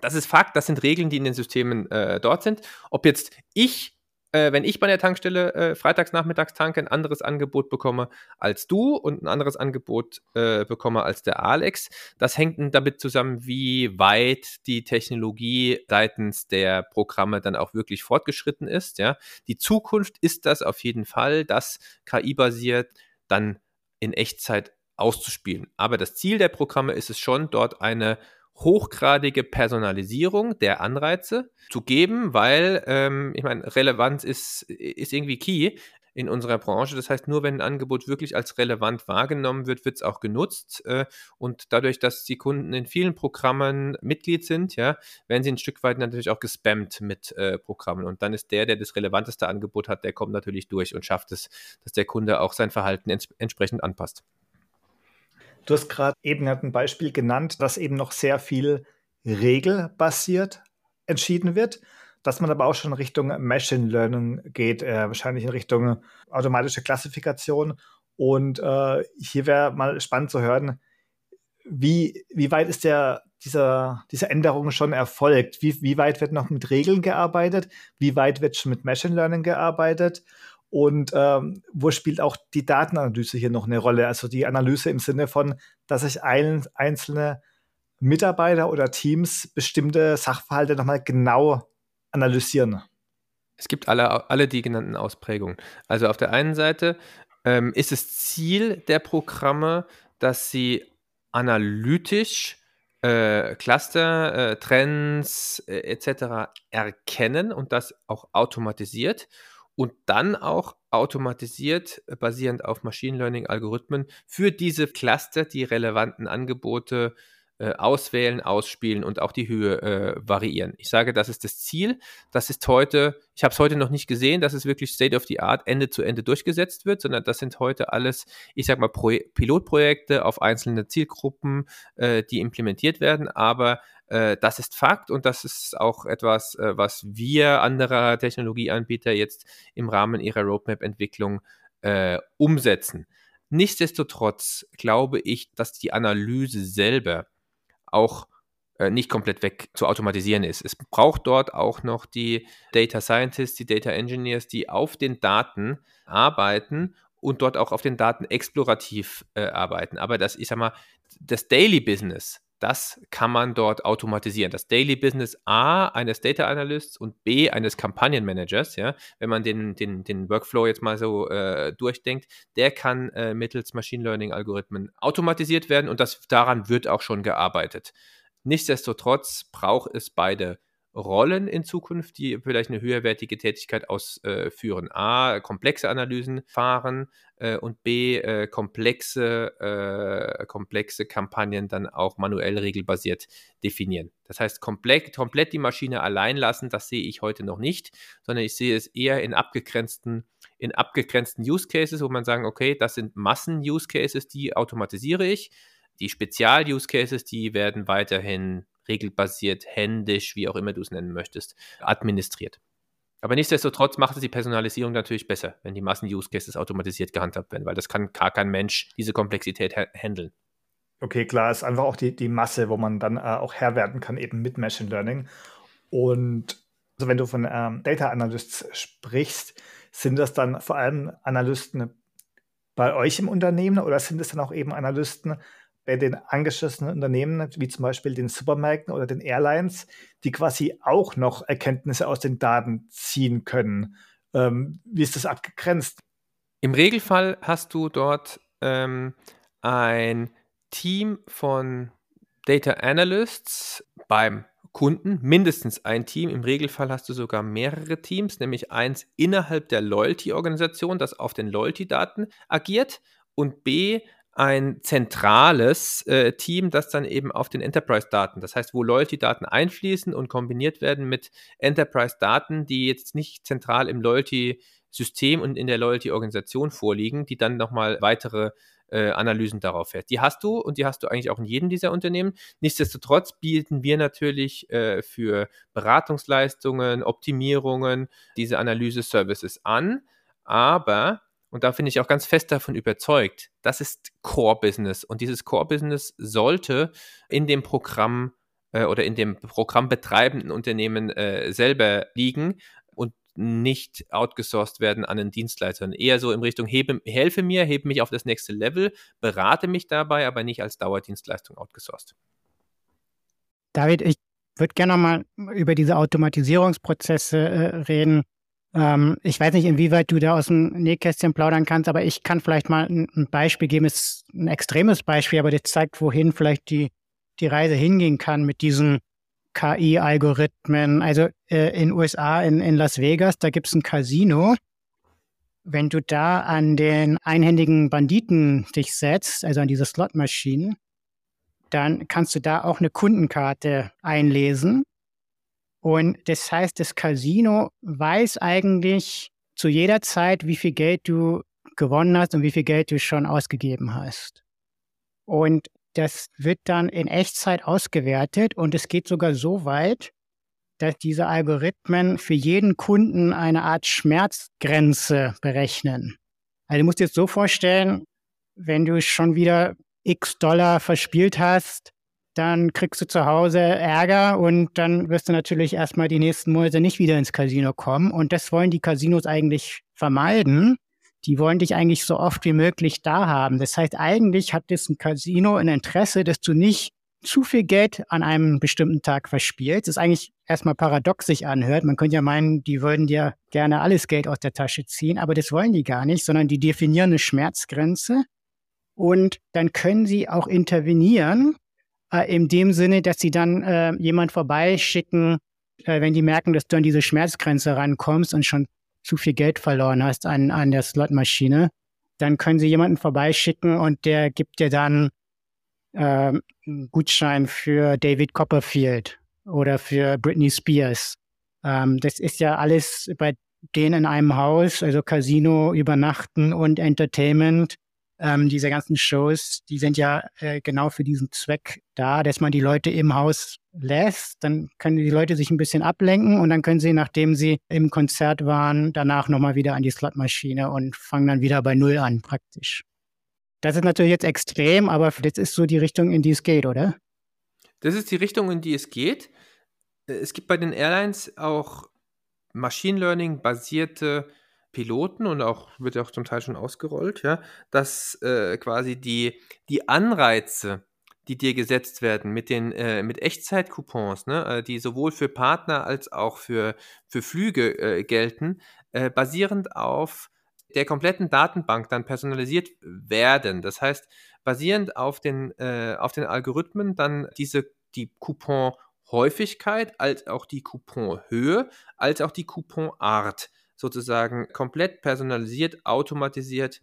Das ist Fakt, das sind Regeln, die in den Systemen äh, dort sind. Ob jetzt ich äh, wenn ich bei der Tankstelle äh, freitags tanke, ein anderes Angebot bekomme als du und ein anderes Angebot äh, bekomme als der Alex. Das hängt damit zusammen, wie weit die Technologie seitens der Programme dann auch wirklich fortgeschritten ist. Ja. Die Zukunft ist das auf jeden Fall, das KI-basiert dann in Echtzeit auszuspielen. Aber das Ziel der Programme ist es schon, dort eine hochgradige Personalisierung der Anreize zu geben, weil ähm, ich meine, Relevanz ist, ist irgendwie key in unserer Branche. Das heißt, nur wenn ein Angebot wirklich als relevant wahrgenommen wird, wird es auch genutzt. Äh, und dadurch, dass die Kunden in vielen Programmen Mitglied sind, ja, werden sie ein Stück weit natürlich auch gespammt mit äh, Programmen. Und dann ist der, der das relevanteste Angebot hat, der kommt natürlich durch und schafft es, dass der Kunde auch sein Verhalten ents entsprechend anpasst. Du hast gerade eben ein Beispiel genannt, dass eben noch sehr viel regelbasiert entschieden wird, dass man aber auch schon Richtung Machine Learning geht, äh, wahrscheinlich in Richtung automatische Klassifikation. Und äh, hier wäre mal spannend zu hören, wie, wie weit ist der, dieser, diese Änderung schon erfolgt? Wie, wie weit wird noch mit Regeln gearbeitet? Wie weit wird schon mit Machine Learning gearbeitet? Und ähm, wo spielt auch die Datenanalyse hier noch eine Rolle? Also die Analyse im Sinne von, dass sich ein, einzelne Mitarbeiter oder Teams bestimmte Sachverhalte nochmal genau analysieren. Es gibt alle, alle die genannten Ausprägungen. Also auf der einen Seite ähm, ist es Ziel der Programme, dass sie analytisch äh, Cluster, äh, Trends äh, etc. erkennen und das auch automatisiert und dann auch automatisiert, äh, basierend auf Machine Learning-Algorithmen, für diese Cluster die relevanten Angebote äh, auswählen, ausspielen und auch die Höhe äh, variieren. Ich sage, das ist das Ziel. Das ist heute, ich habe es heute noch nicht gesehen, dass es wirklich State of the Art Ende zu Ende durchgesetzt wird, sondern das sind heute alles, ich sage mal, Pro Pilotprojekte auf einzelne Zielgruppen, äh, die implementiert werden. Aber äh, das ist Fakt und das ist auch etwas, äh, was wir anderer Technologieanbieter jetzt im Rahmen ihrer Roadmap-Entwicklung umsetzen. Nichtsdestotrotz glaube ich, dass die Analyse selber auch äh, nicht komplett weg zu automatisieren ist. Es braucht dort auch noch die Data Scientists, die Data Engineers, die auf den Daten arbeiten und dort auch auf den Daten explorativ äh, arbeiten. Aber das, ich sag mal, das Daily Business, das kann man dort automatisieren. Das Daily Business A eines Data Analysts und B eines Kampagnenmanagers, ja, wenn man den, den, den Workflow jetzt mal so äh, durchdenkt, der kann äh, mittels Machine Learning Algorithmen automatisiert werden und das, daran wird auch schon gearbeitet. Nichtsdestotrotz braucht es beide Rollen in Zukunft, die vielleicht eine höherwertige Tätigkeit ausführen. A, komplexe Analysen fahren äh, und B, äh, komplexe, äh, komplexe Kampagnen dann auch manuell regelbasiert definieren. Das heißt, komplett, komplett die Maschine allein lassen, das sehe ich heute noch nicht, sondern ich sehe es eher in abgegrenzten, in abgegrenzten Use Cases, wo man sagen, okay, das sind Massen-Use Cases, die automatisiere ich. Die Spezial-Use Cases, die werden weiterhin regelbasiert, händisch, wie auch immer du es nennen möchtest, administriert. Aber nichtsdestotrotz macht es die Personalisierung natürlich besser, wenn die Massen-Use-Cases automatisiert gehandhabt werden, weil das kann gar kein Mensch diese Komplexität handeln. Okay, klar, ist einfach auch die, die Masse, wo man dann äh, auch Herr werden kann, eben mit Machine Learning. Und also wenn du von ähm, Data Analysts sprichst, sind das dann vor allem Analysten bei euch im Unternehmen oder sind es dann auch eben Analysten bei den angeschlossenen Unternehmen, wie zum Beispiel den Supermärkten oder den Airlines, die quasi auch noch Erkenntnisse aus den Daten ziehen können. Ähm, wie ist das abgegrenzt? Im Regelfall hast du dort ähm, ein Team von Data Analysts beim Kunden, mindestens ein Team. Im Regelfall hast du sogar mehrere Teams, nämlich eins innerhalb der Loyalty-Organisation, das auf den Loyalty-Daten agiert und B, ein zentrales äh, Team, das dann eben auf den Enterprise-Daten, das heißt, wo Loyalty-Daten einfließen und kombiniert werden mit Enterprise-Daten, die jetzt nicht zentral im Loyalty-System und in der Loyalty-Organisation vorliegen, die dann nochmal weitere äh, Analysen darauf fährt. Die hast du und die hast du eigentlich auch in jedem dieser Unternehmen. Nichtsdestotrotz bieten wir natürlich äh, für Beratungsleistungen, Optimierungen diese Analyse-Services an, aber und da bin ich auch ganz fest davon überzeugt, das ist Core-Business. Und dieses Core-Business sollte in dem Programm äh, oder in dem programmbetreibenden Unternehmen äh, selber liegen und nicht outgesourced werden an einen Dienstleister. Eher so in Richtung, hebe, helfe mir, hebe mich auf das nächste Level, berate mich dabei, aber nicht als Dauerdienstleistung outgesourced. David, ich würde gerne mal über diese Automatisierungsprozesse äh, reden. Ähm, ich weiß nicht, inwieweit du da aus dem Nähkästchen plaudern kannst, aber ich kann vielleicht mal ein, Beispiel geben. Es ist ein extremes Beispiel, aber das zeigt, wohin vielleicht die, die Reise hingehen kann mit diesen KI-Algorithmen. Also äh, in USA, in, in Las Vegas, da gibt es ein Casino. Wenn du da an den einhändigen Banditen dich setzt, also an diese Slotmaschinen, dann kannst du da auch eine Kundenkarte einlesen und das heißt, das Casino weiß eigentlich zu jeder Zeit, wie viel Geld du gewonnen hast und wie viel Geld du schon ausgegeben hast. Und das wird dann in Echtzeit ausgewertet und es geht sogar so weit, dass diese Algorithmen für jeden Kunden eine Art Schmerzgrenze berechnen. Also du musst dir jetzt so vorstellen, wenn du schon wieder x Dollar verspielt hast, dann kriegst du zu Hause Ärger und dann wirst du natürlich erstmal die nächsten Monate nicht wieder ins Casino kommen. Und das wollen die Casinos eigentlich vermeiden. Die wollen dich eigentlich so oft wie möglich da haben. Das heißt, eigentlich hat das ein Casino ein Interesse, dass du nicht zu viel Geld an einem bestimmten Tag verspielst. Das ist eigentlich erstmal paradox sich anhört. Man könnte ja meinen, die würden dir gerne alles Geld aus der Tasche ziehen, aber das wollen die gar nicht, sondern die definieren eine Schmerzgrenze und dann können sie auch intervenieren äh, in dem Sinne, dass sie dann äh, jemand vorbeischicken, äh, wenn die merken, dass du an diese Schmerzgrenze rankommst und schon zu viel Geld verloren hast an, an der Slotmaschine, dann können sie jemanden vorbeischicken und der gibt dir dann äh, einen Gutschein für David Copperfield oder für Britney Spears. Ähm, das ist ja alles bei denen in einem Haus, also Casino, Übernachten und Entertainment ähm, diese ganzen Shows, die sind ja äh, genau für diesen Zweck da, dass man die Leute im Haus lässt. Dann können die Leute sich ein bisschen ablenken und dann können sie, nachdem sie im Konzert waren, danach nochmal wieder an die Slotmaschine und fangen dann wieder bei Null an, praktisch. Das ist natürlich jetzt extrem, aber das ist so die Richtung, in die es geht, oder? Das ist die Richtung, in die es geht. Äh, es gibt bei den Airlines auch Machine Learning basierte Piloten und auch wird ja auch zum Teil schon ausgerollt, ja, dass äh, quasi die, die Anreize, die dir gesetzt werden mit den äh, mit Echtzeit-Coupons, ne, äh, die sowohl für Partner als auch für, für Flüge äh, gelten, äh, basierend auf der kompletten Datenbank dann personalisiert werden. Das heißt, basierend auf den, äh, auf den Algorithmen dann diese die Coupon Häufigkeit als auch die Couponhöhe als auch die Couponart sozusagen komplett personalisiert, automatisiert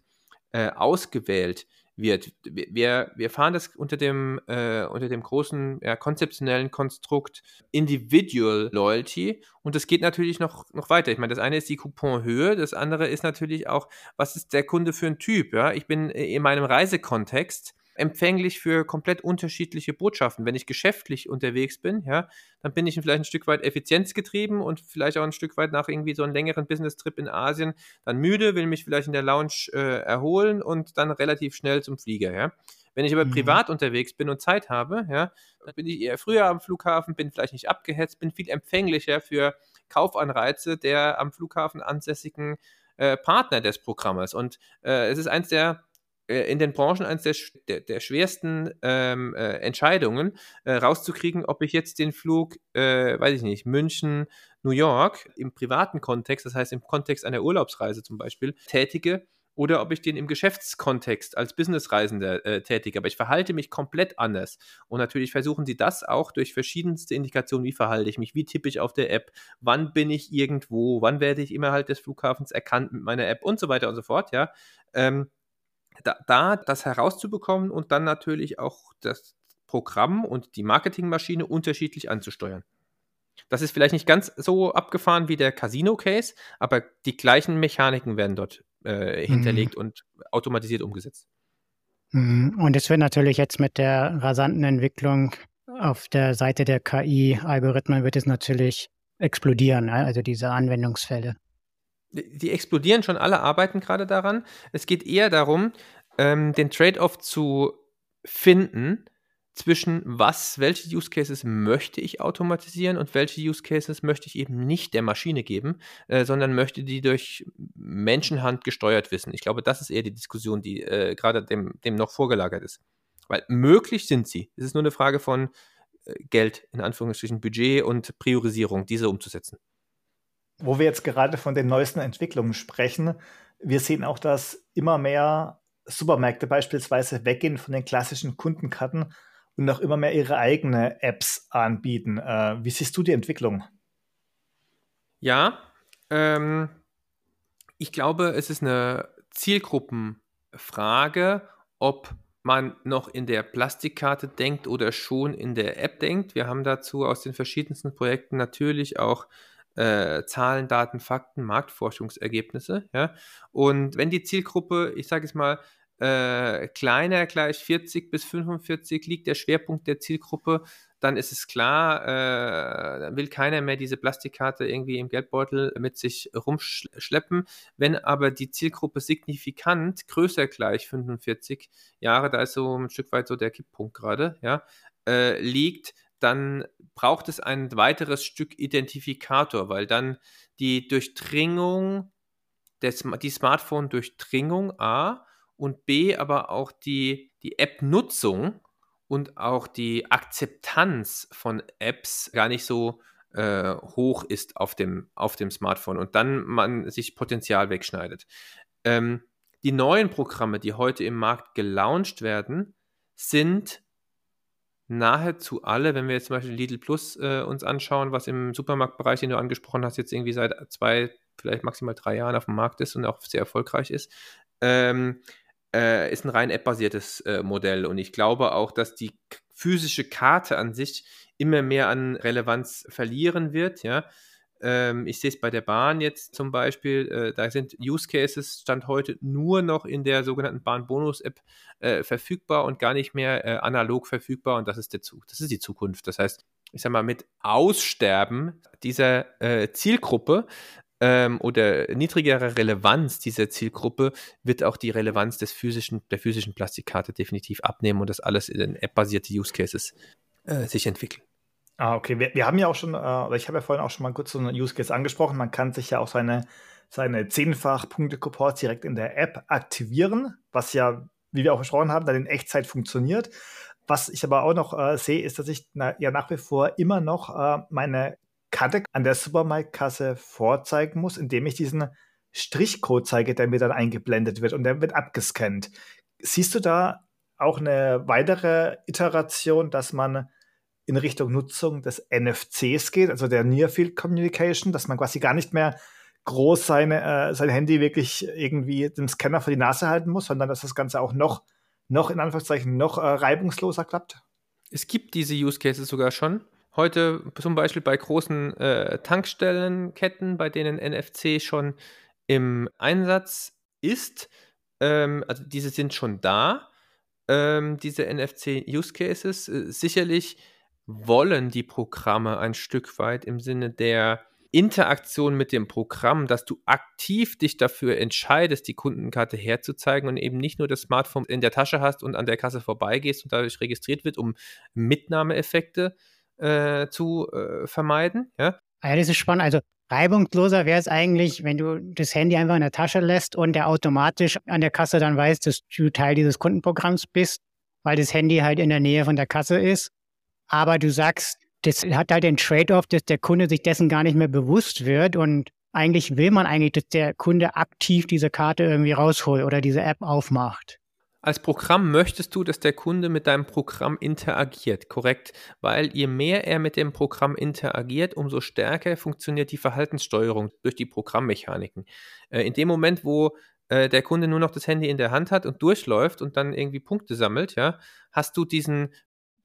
äh, ausgewählt wird. Wir, wir fahren das unter dem, äh, unter dem großen ja, konzeptionellen Konstrukt Individual Loyalty und das geht natürlich noch, noch weiter. Ich meine, das eine ist die Couponhöhe, das andere ist natürlich auch, was ist der Kunde für ein Typ? Ja? Ich bin in meinem Reisekontext empfänglich für komplett unterschiedliche Botschaften. Wenn ich geschäftlich unterwegs bin, ja, dann bin ich vielleicht ein Stück weit effizienzgetrieben und vielleicht auch ein Stück weit nach irgendwie so einem längeren Business-Trip in Asien dann müde, will mich vielleicht in der Lounge äh, erholen und dann relativ schnell zum Flieger, ja. Wenn ich aber mhm. privat unterwegs bin und Zeit habe, ja, dann bin ich eher früher am Flughafen, bin vielleicht nicht abgehetzt, bin viel empfänglicher für Kaufanreize der am Flughafen ansässigen äh, Partner des Programmes. Und äh, es ist eins der in den Branchen eines der, der, der schwersten ähm, äh, Entscheidungen, äh, rauszukriegen, ob ich jetzt den Flug, äh, weiß ich nicht, München, New York im privaten Kontext, das heißt im Kontext einer Urlaubsreise zum Beispiel, tätige oder ob ich den im Geschäftskontext als Businessreisender äh, tätige. Aber ich verhalte mich komplett anders. Und natürlich versuchen sie das auch durch verschiedenste Indikationen, wie verhalte ich mich, wie tippe ich auf der App, wann bin ich irgendwo, wann werde ich innerhalb des Flughafens erkannt mit meiner App und so weiter und so fort, ja. Ähm, da, da das herauszubekommen und dann natürlich auch das Programm und die Marketingmaschine unterschiedlich anzusteuern. Das ist vielleicht nicht ganz so abgefahren wie der Casino-Case, aber die gleichen Mechaniken werden dort äh, hinterlegt mhm. und automatisiert umgesetzt. Mhm. Und es wird natürlich jetzt mit der rasanten Entwicklung auf der Seite der KI-Algorithmen wird es natürlich explodieren, ne? also diese Anwendungsfälle. Die explodieren schon, alle arbeiten gerade daran. Es geht eher darum, ähm, den Trade-off zu finden, zwischen was, welche Use Cases möchte ich automatisieren und welche Use Cases möchte ich eben nicht der Maschine geben, äh, sondern möchte die durch Menschenhand gesteuert wissen. Ich glaube, das ist eher die Diskussion, die äh, gerade dem, dem noch vorgelagert ist. Weil möglich sind sie. Es ist nur eine Frage von äh, Geld, in Anführungsstrichen Budget und Priorisierung, diese umzusetzen. Wo wir jetzt gerade von den neuesten Entwicklungen sprechen, wir sehen auch, dass immer mehr Supermärkte beispielsweise weggehen von den klassischen Kundenkarten und auch immer mehr ihre eigene Apps anbieten. Äh, wie siehst du die Entwicklung? Ja, ähm, ich glaube, es ist eine Zielgruppenfrage, ob man noch in der Plastikkarte denkt oder schon in der App denkt. Wir haben dazu aus den verschiedensten Projekten natürlich auch äh, Zahlen, Daten, Fakten, Marktforschungsergebnisse. Ja? Und wenn die Zielgruppe, ich sage es mal, äh, kleiner gleich 40 bis 45 liegt der Schwerpunkt der Zielgruppe, dann ist es klar, äh, dann will keiner mehr diese Plastikkarte irgendwie im Geldbeutel mit sich rumschleppen. Wenn aber die Zielgruppe signifikant größer gleich 45 Jahre, da ist so ein Stück weit so der Kipppunkt gerade, ja, äh, liegt, dann braucht es ein weiteres Stück Identifikator, weil dann die Durchdringung, des, die Smartphone-Durchdringung A und B aber auch die, die App-Nutzung und auch die Akzeptanz von Apps gar nicht so äh, hoch ist auf dem, auf dem Smartphone und dann man sich Potenzial wegschneidet. Ähm, die neuen Programme, die heute im Markt gelauncht werden, sind nahezu alle, wenn wir jetzt zum Beispiel Lidl Plus äh, uns anschauen, was im Supermarktbereich, den du angesprochen hast, jetzt irgendwie seit zwei, vielleicht maximal drei Jahren auf dem Markt ist und auch sehr erfolgreich ist, ähm, äh, ist ein rein app-basiertes äh, Modell. Und ich glaube auch, dass die physische Karte an sich immer mehr an Relevanz verlieren wird. Ja? Ähm, ich sehe es bei der Bahn jetzt zum Beispiel, äh, da sind Use Cases Stand heute nur noch in der sogenannten Bahn-Bonus-App äh, verfügbar und gar nicht mehr äh, analog verfügbar. Und das ist der Zug. Das ist die Zukunft. Das heißt, ich sag mal, mit Aussterben dieser äh, Zielgruppe ähm, oder niedrigere Relevanz dieser Zielgruppe wird auch die Relevanz des physischen, der physischen Plastikkarte definitiv abnehmen und das alles in app-basierte Use Cases äh, sich entwickeln. Ah, okay. Wir, wir haben ja auch schon, äh, ich habe ja vorhin auch schon mal kurz so einen Use Case angesprochen. Man kann sich ja auch seine, seine zehnfach Punkte-Coupons direkt in der App aktivieren, was ja, wie wir auch besprochen haben, dann in Echtzeit funktioniert. Was ich aber auch noch äh, sehe, ist, dass ich na, ja nach wie vor immer noch äh, meine Karte an der Supermarktkasse vorzeigen muss, indem ich diesen Strichcode zeige, der mir dann eingeblendet wird und der wird abgescannt. Siehst du da auch eine weitere Iteration, dass man in Richtung Nutzung des NFCs geht, also der Near Field Communication, dass man quasi gar nicht mehr groß seine, äh, sein Handy wirklich irgendwie dem Scanner vor die Nase halten muss, sondern dass das Ganze auch noch, noch in Anführungszeichen, noch äh, reibungsloser klappt? Es gibt diese Use Cases sogar schon heute zum Beispiel bei großen äh, Tankstellenketten, bei denen NFC schon im Einsatz ist. Ähm, also diese sind schon da, ähm, diese NFC-Use Cases. Äh, sicherlich wollen die Programme ein Stück weit im Sinne der Interaktion mit dem Programm, dass du aktiv dich dafür entscheidest, die Kundenkarte herzuzeigen und eben nicht nur das Smartphone in der Tasche hast und an der Kasse vorbeigehst und dadurch registriert wird, um Mitnahmeeffekte äh, zu äh, vermeiden. Ja? ja, das ist spannend. Also reibungsloser wäre es eigentlich, wenn du das Handy einfach in der Tasche lässt und der automatisch an der Kasse dann weiß, dass du Teil dieses Kundenprogramms bist, weil das Handy halt in der Nähe von der Kasse ist. Aber du sagst, das hat halt den Trade-off, dass der Kunde sich dessen gar nicht mehr bewusst wird und eigentlich will man eigentlich, dass der Kunde aktiv diese Karte irgendwie rausholt oder diese App aufmacht. Als Programm möchtest du, dass der Kunde mit deinem Programm interagiert, korrekt? Weil je mehr er mit dem Programm interagiert, umso stärker funktioniert die Verhaltenssteuerung durch die Programmmechaniken. Äh, in dem Moment, wo äh, der Kunde nur noch das Handy in der Hand hat und durchläuft und dann irgendwie Punkte sammelt, ja, hast du diesen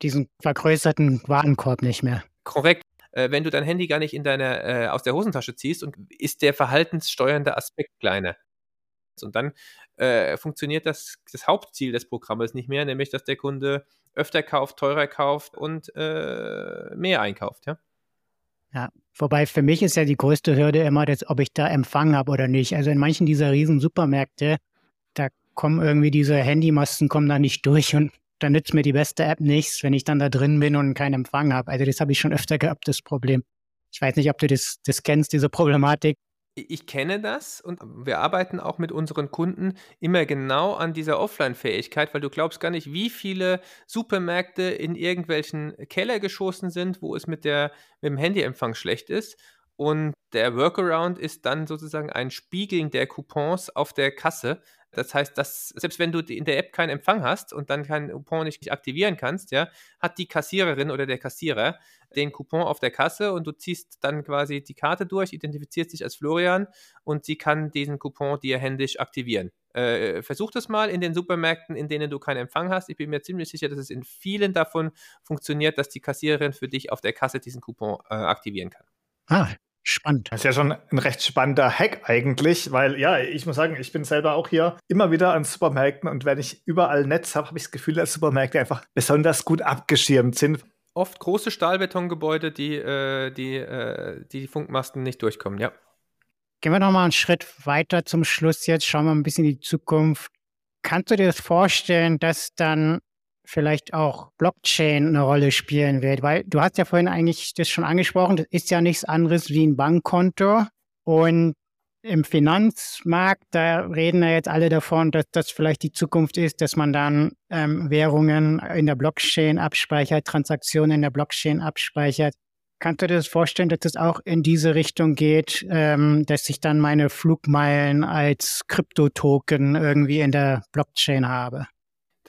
diesen vergrößerten Warenkorb nicht mehr. Korrekt. Äh, wenn du dein Handy gar nicht in deiner, äh, aus der Hosentasche ziehst und ist der verhaltenssteuernde Aspekt kleiner. Und dann äh, funktioniert das, das Hauptziel des Programmes nicht mehr, nämlich dass der Kunde öfter kauft, teurer kauft und äh, mehr einkauft, ja. Ja, wobei für mich ist ja die größte Hürde immer, das, ob ich da Empfang habe oder nicht. Also in manchen dieser riesen Supermärkte, da kommen irgendwie diese Handymasten kommen da nicht durch und dann nützt mir die beste App nichts, wenn ich dann da drin bin und keinen Empfang habe. Also das habe ich schon öfter gehabt, das Problem. Ich weiß nicht, ob du das, das kennst, diese Problematik. Ich kenne das und wir arbeiten auch mit unseren Kunden immer genau an dieser Offline-Fähigkeit, weil du glaubst gar nicht, wie viele Supermärkte in irgendwelchen Keller geschossen sind, wo es mit, der, mit dem Handyempfang schlecht ist. Und der Workaround ist dann sozusagen ein Spiegeln der Coupons auf der Kasse. Das heißt, dass selbst wenn du in der App keinen Empfang hast und dann keinen Coupon nicht aktivieren kannst, ja, hat die Kassiererin oder der Kassierer den Coupon auf der Kasse und du ziehst dann quasi die Karte durch, identifizierst dich als Florian und sie kann diesen Coupon dir händisch aktivieren. Äh, versuch das mal in den Supermärkten, in denen du keinen Empfang hast. Ich bin mir ziemlich sicher, dass es in vielen davon funktioniert, dass die Kassiererin für dich auf der Kasse diesen Coupon äh, aktivieren kann. Ah, spannend. Das ist ja schon ein recht spannender Hack eigentlich, weil ja, ich muss sagen, ich bin selber auch hier immer wieder an Supermärkten und wenn ich überall Netz habe, habe ich das Gefühl, dass Supermärkte einfach besonders gut abgeschirmt sind. Oft große Stahlbetongebäude, die, äh, die, äh, die Funkmasten nicht durchkommen, ja. Gehen wir noch mal einen Schritt weiter zum Schluss jetzt, schauen wir ein bisschen in die Zukunft. Kannst du dir das vorstellen, dass dann vielleicht auch Blockchain eine Rolle spielen wird, weil du hast ja vorhin eigentlich das schon angesprochen, das ist ja nichts anderes wie ein Bankkonto und im Finanzmarkt, da reden ja jetzt alle davon, dass das vielleicht die Zukunft ist, dass man dann ähm, Währungen in der Blockchain abspeichert, Transaktionen in der Blockchain abspeichert. Kannst du dir das vorstellen, dass das auch in diese Richtung geht, ähm, dass ich dann meine Flugmeilen als Kryptotoken irgendwie in der Blockchain habe?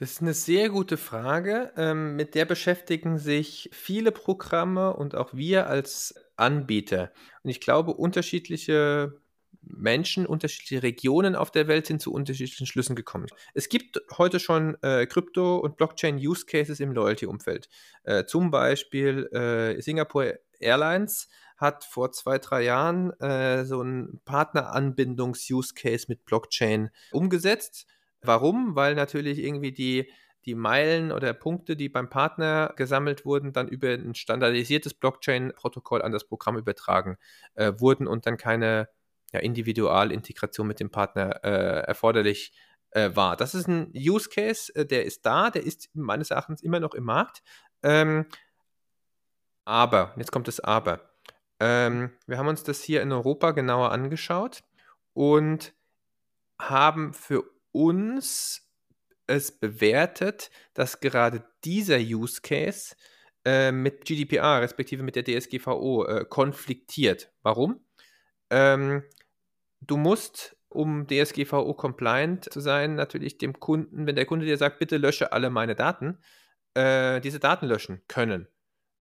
Das ist eine sehr gute Frage. Ähm, mit der beschäftigen sich viele Programme und auch wir als Anbieter. Und ich glaube, unterschiedliche Menschen, unterschiedliche Regionen auf der Welt sind zu unterschiedlichen Schlüssen gekommen. Es gibt heute schon äh, Krypto- und Blockchain-Use-Cases im Loyalty-Umfeld. Äh, zum Beispiel äh, Singapore Airlines hat vor zwei, drei Jahren äh, so einen Partneranbindungs-Use-Case mit Blockchain umgesetzt. Warum? Weil natürlich irgendwie die, die Meilen oder Punkte, die beim Partner gesammelt wurden, dann über ein standardisiertes Blockchain-Protokoll an das Programm übertragen äh, wurden und dann keine ja, Individualintegration mit dem Partner äh, erforderlich äh, war. Das ist ein Use Case, äh, der ist da, der ist meines Erachtens immer noch im Markt. Ähm, aber, jetzt kommt das Aber. Ähm, wir haben uns das hier in Europa genauer angeschaut und haben für uns es bewertet, dass gerade dieser Use Case äh, mit GDPR, respektive mit der DSGVO, äh, konfliktiert. Warum? Ähm, du musst, um DSGVO-compliant zu sein, natürlich dem Kunden, wenn der Kunde dir sagt, bitte lösche alle meine Daten, äh, diese Daten löschen können.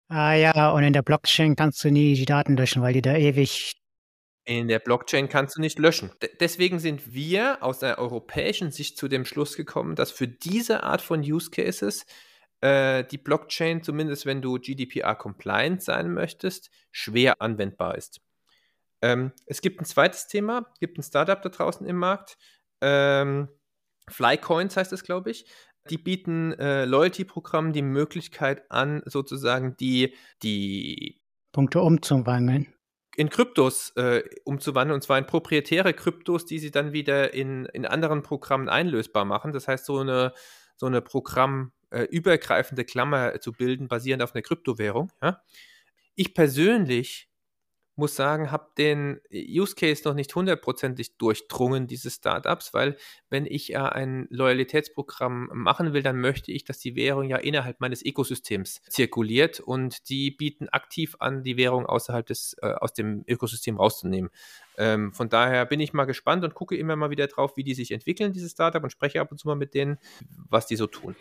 Ah ja, und in der Blockchain kannst du nie die Daten löschen, weil die da ewig in der Blockchain kannst du nicht löschen. D deswegen sind wir aus der europäischen Sicht zu dem Schluss gekommen, dass für diese Art von Use Cases äh, die Blockchain, zumindest wenn du GDPR-compliant sein möchtest, schwer anwendbar ist. Ähm, es gibt ein zweites Thema, gibt ein Startup da draußen im Markt. Ähm, Flycoins heißt es, glaube ich. Die bieten äh, Loyalty-Programmen die Möglichkeit an, sozusagen die, die Punkte umzuwandeln in Kryptos äh, umzuwandeln, und zwar in proprietäre Kryptos, die sie dann wieder in, in anderen Programmen einlösbar machen. Das heißt, so eine, so eine programmübergreifende äh, Klammer zu bilden, basierend auf einer Kryptowährung. Ja? Ich persönlich muss sagen, habe den Use Case noch nicht hundertprozentig durchdrungen dieses Startups, weil wenn ich ja ein Loyalitätsprogramm machen will, dann möchte ich, dass die Währung ja innerhalb meines Ökosystems zirkuliert und die bieten aktiv an, die Währung außerhalb des äh, aus dem Ökosystem rauszunehmen. Ähm, von daher bin ich mal gespannt und gucke immer mal wieder drauf, wie die sich entwickeln, dieses Startup und spreche ab und zu mal mit denen, was die so tun.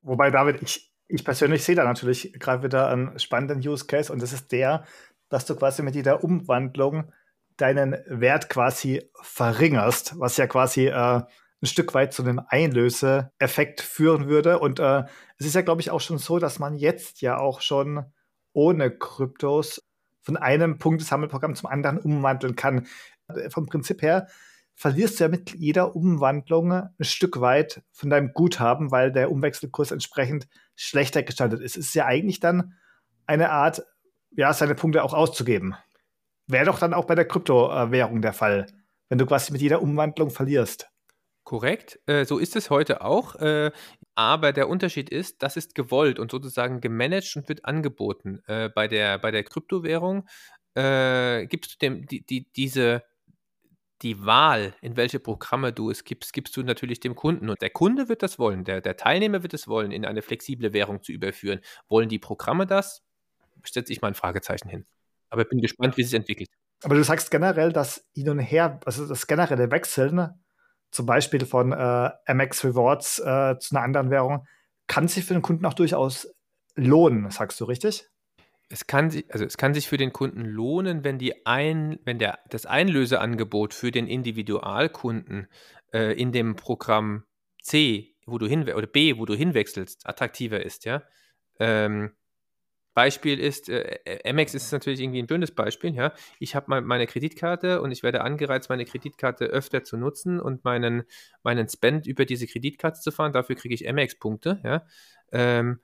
Wobei, David, ich, ich persönlich sehe da natürlich gerade wieder einen spannenden Use Case und das ist der, dass du quasi mit jeder Umwandlung deinen Wert quasi verringerst, was ja quasi äh, ein Stück weit zu einem Einlöseeffekt führen würde. Und äh, es ist ja, glaube ich, auch schon so, dass man jetzt ja auch schon ohne Kryptos von einem Punktesammelprogramm zum anderen umwandeln kann. Vom Prinzip her verlierst du ja mit jeder Umwandlung ein Stück weit von deinem Guthaben, weil der Umwechselkurs entsprechend schlechter gestaltet ist. Es ist ja eigentlich dann eine Art ja, seine Punkte auch auszugeben. Wäre doch dann auch bei der Kryptowährung der Fall, wenn du quasi mit jeder Umwandlung verlierst. Korrekt, äh, so ist es heute auch. Äh, aber der Unterschied ist, das ist gewollt und sozusagen gemanagt und wird angeboten. Äh, bei, der, bei der Kryptowährung äh, gibst du dem die, die, diese die Wahl, in welche Programme du es gibst, gibst du natürlich dem Kunden. Und der Kunde wird das wollen, der, der Teilnehmer wird es wollen, in eine flexible Währung zu überführen. Wollen die Programme das? Setze ich mal ein Fragezeichen hin. Aber ich bin gespannt, wie es sich entwickelt. Aber du sagst generell, dass hin und her, also das generelle Wechseln, zum Beispiel von äh, MX Rewards äh, zu einer anderen Währung, kann sich für den Kunden auch durchaus lohnen, sagst du richtig? Es kann, sich, also es kann sich für den Kunden lohnen, wenn, die ein, wenn der, das Einlöseangebot für den Individualkunden äh, in dem Programm C, wo du hin oder B, wo du hinwechselst, attraktiver ist, ja. Ähm, Beispiel ist, äh, Amex ist natürlich irgendwie ein blödes Beispiel, ja. Ich habe mal meine Kreditkarte und ich werde angereizt, meine Kreditkarte öfter zu nutzen und meinen, meinen Spend über diese Kreditkarte zu fahren. Dafür kriege ich Amex-Punkte, ja. Ähm,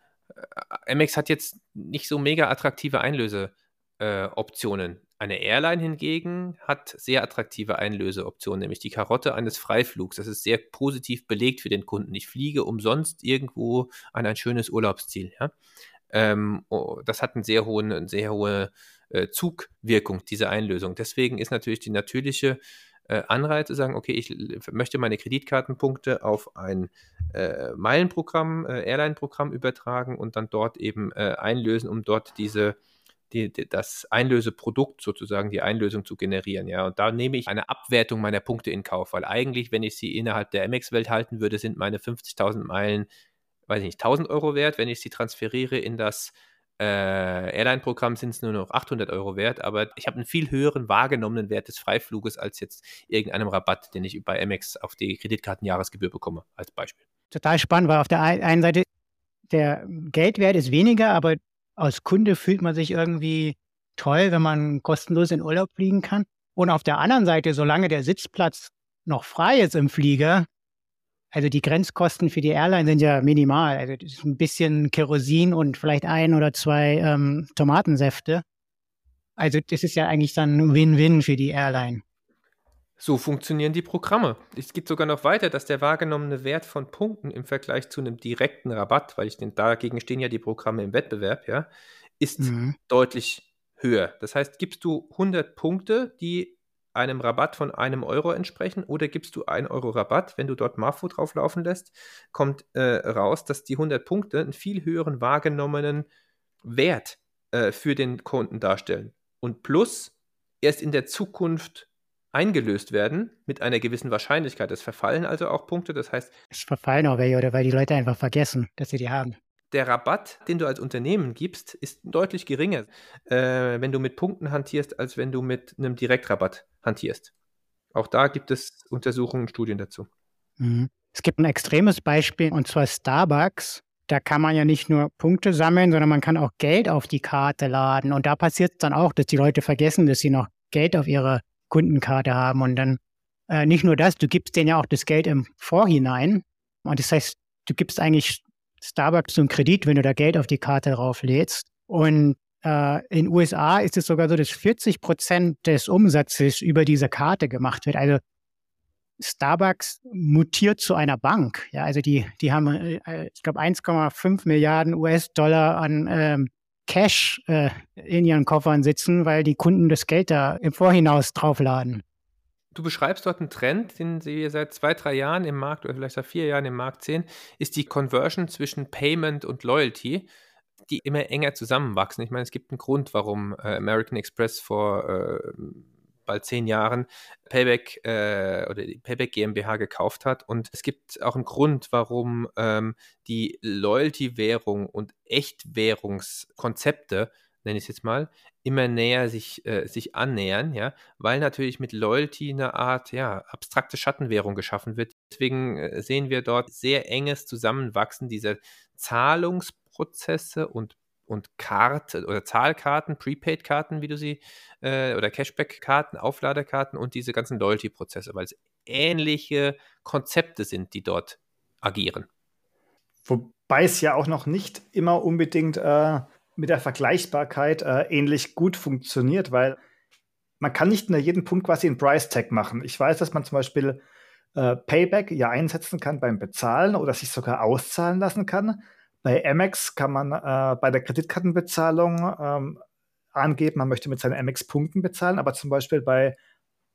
Amex hat jetzt nicht so mega attraktive Einlöseoptionen. Äh, Eine Airline hingegen hat sehr attraktive Einlöseoptionen, nämlich die Karotte eines Freiflugs. Das ist sehr positiv belegt für den Kunden. Ich fliege umsonst irgendwo an ein schönes Urlaubsziel. Ja? Ähm, oh, das hat einen sehr hohen, eine sehr hohe äh, Zugwirkung, diese Einlösung. Deswegen ist natürlich die natürliche äh, Anreiz zu sagen, okay, ich möchte meine Kreditkartenpunkte auf ein äh, Meilenprogramm, äh, Airline-Programm übertragen und dann dort eben äh, einlösen, um dort diese die, das Einlöseprodukt sozusagen, die Einlösung zu generieren. Ja, und da nehme ich eine Abwertung meiner Punkte in Kauf, weil eigentlich, wenn ich sie innerhalb der MX-Welt halten würde, sind meine 50.000 Meilen weiß ich nicht, 1000 Euro wert. Wenn ich sie transferiere in das äh, Airline-Programm, sind es nur noch 800 Euro wert. Aber ich habe einen viel höheren wahrgenommenen Wert des Freifluges als jetzt irgendeinem Rabatt, den ich bei Amex auf die Kreditkartenjahresgebühr bekomme, als Beispiel. Total spannend, weil auf der einen Seite der Geldwert ist weniger, aber als Kunde fühlt man sich irgendwie toll, wenn man kostenlos in Urlaub fliegen kann. Und auf der anderen Seite, solange der Sitzplatz noch frei ist im Flieger, also die Grenzkosten für die Airline sind ja minimal. Also das ist ein bisschen Kerosin und vielleicht ein oder zwei ähm, Tomatensäfte. Also das ist ja eigentlich dann Win-Win für die Airline. So funktionieren die Programme. Es geht sogar noch weiter, dass der wahrgenommene Wert von Punkten im Vergleich zu einem direkten Rabatt, weil ich den, dagegen stehen ja die Programme im Wettbewerb, ja, ist mhm. deutlich höher. Das heißt, gibst du 100 Punkte, die einem Rabatt von einem Euro entsprechen oder gibst du einen Euro Rabatt, wenn du dort Marfo drauf laufen lässt, kommt äh, raus, dass die 100 Punkte einen viel höheren wahrgenommenen Wert äh, für den Kunden darstellen. Und plus erst in der Zukunft eingelöst werden mit einer gewissen Wahrscheinlichkeit. Es verfallen also auch Punkte, das heißt. Es verfallen auch welche oder weil die Leute einfach vergessen, dass sie die haben der Rabatt, den du als Unternehmen gibst, ist deutlich geringer, äh, wenn du mit Punkten hantierst, als wenn du mit einem Direktrabatt hantierst. Auch da gibt es Untersuchungen und Studien dazu. Mhm. Es gibt ein extremes Beispiel, und zwar Starbucks. Da kann man ja nicht nur Punkte sammeln, sondern man kann auch Geld auf die Karte laden. Und da passiert es dann auch, dass die Leute vergessen, dass sie noch Geld auf ihrer Kundenkarte haben. Und dann äh, nicht nur das, du gibst denen ja auch das Geld im Vorhinein. Und das heißt, du gibst eigentlich Starbucks zum Kredit, wenn du da Geld auf die Karte drauflädst. Und äh, in USA ist es sogar so, dass 40 Prozent des Umsatzes über diese Karte gemacht wird. Also Starbucks mutiert zu einer Bank. Ja, also die, die haben, äh, ich glaube, 1,5 Milliarden US-Dollar an ähm, Cash äh, in ihren Koffern sitzen, weil die Kunden das Geld da im Vorhinaus draufladen. Du beschreibst dort einen Trend, den Sie seit zwei, drei Jahren im Markt oder vielleicht seit vier Jahren im Markt sehen, ist die Conversion zwischen Payment und Loyalty, die immer enger zusammenwachsen. Ich meine, es gibt einen Grund, warum äh, American Express vor äh, bald zehn Jahren Payback äh, oder die Payback GmbH gekauft hat. Und es gibt auch einen Grund, warum ähm, die Loyalty-Währung und Echtwährungskonzepte, nenne ich es jetzt mal, immer näher sich, äh, sich annähern, ja, weil natürlich mit Loyalty eine Art ja, abstrakte Schattenwährung geschaffen wird. Deswegen äh, sehen wir dort sehr enges Zusammenwachsen dieser Zahlungsprozesse und und Karte oder Zahlkarten, Prepaid-Karten, wie du sie, äh, oder Cashback-Karten, Aufladekarten und diese ganzen Loyalty-Prozesse, weil es ähnliche Konzepte sind, die dort agieren. Wobei es ja auch noch nicht immer unbedingt äh, mit der Vergleichbarkeit äh, ähnlich gut funktioniert, weil man kann nicht in jedem Punkt quasi einen Price-Tag machen. Ich weiß, dass man zum Beispiel äh, Payback ja einsetzen kann beim Bezahlen oder sich sogar auszahlen lassen kann. Bei Amex kann man äh, bei der Kreditkartenbezahlung ähm, angeben, man möchte mit seinen Amex-Punkten bezahlen, aber zum Beispiel bei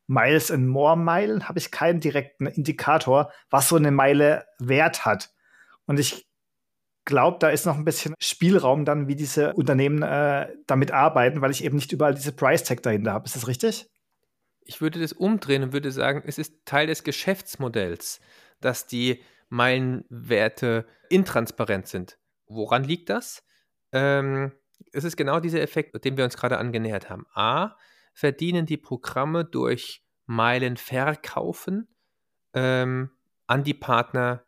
Miles and More Meilen habe ich keinen direkten Indikator, was so eine Meile Wert hat. Und ich glaube, da ist noch ein bisschen Spielraum dann, wie diese Unternehmen äh, damit arbeiten, weil ich eben nicht überall diese Price Tag dahinter habe. Ist das richtig? Ich würde das umdrehen und würde sagen, es ist Teil des Geschäftsmodells, dass die Meilenwerte intransparent sind. Woran liegt das? Ähm, es ist genau dieser Effekt, dem wir uns gerade angenähert haben. A, verdienen die Programme durch Meilen verkaufen ähm, an die Partner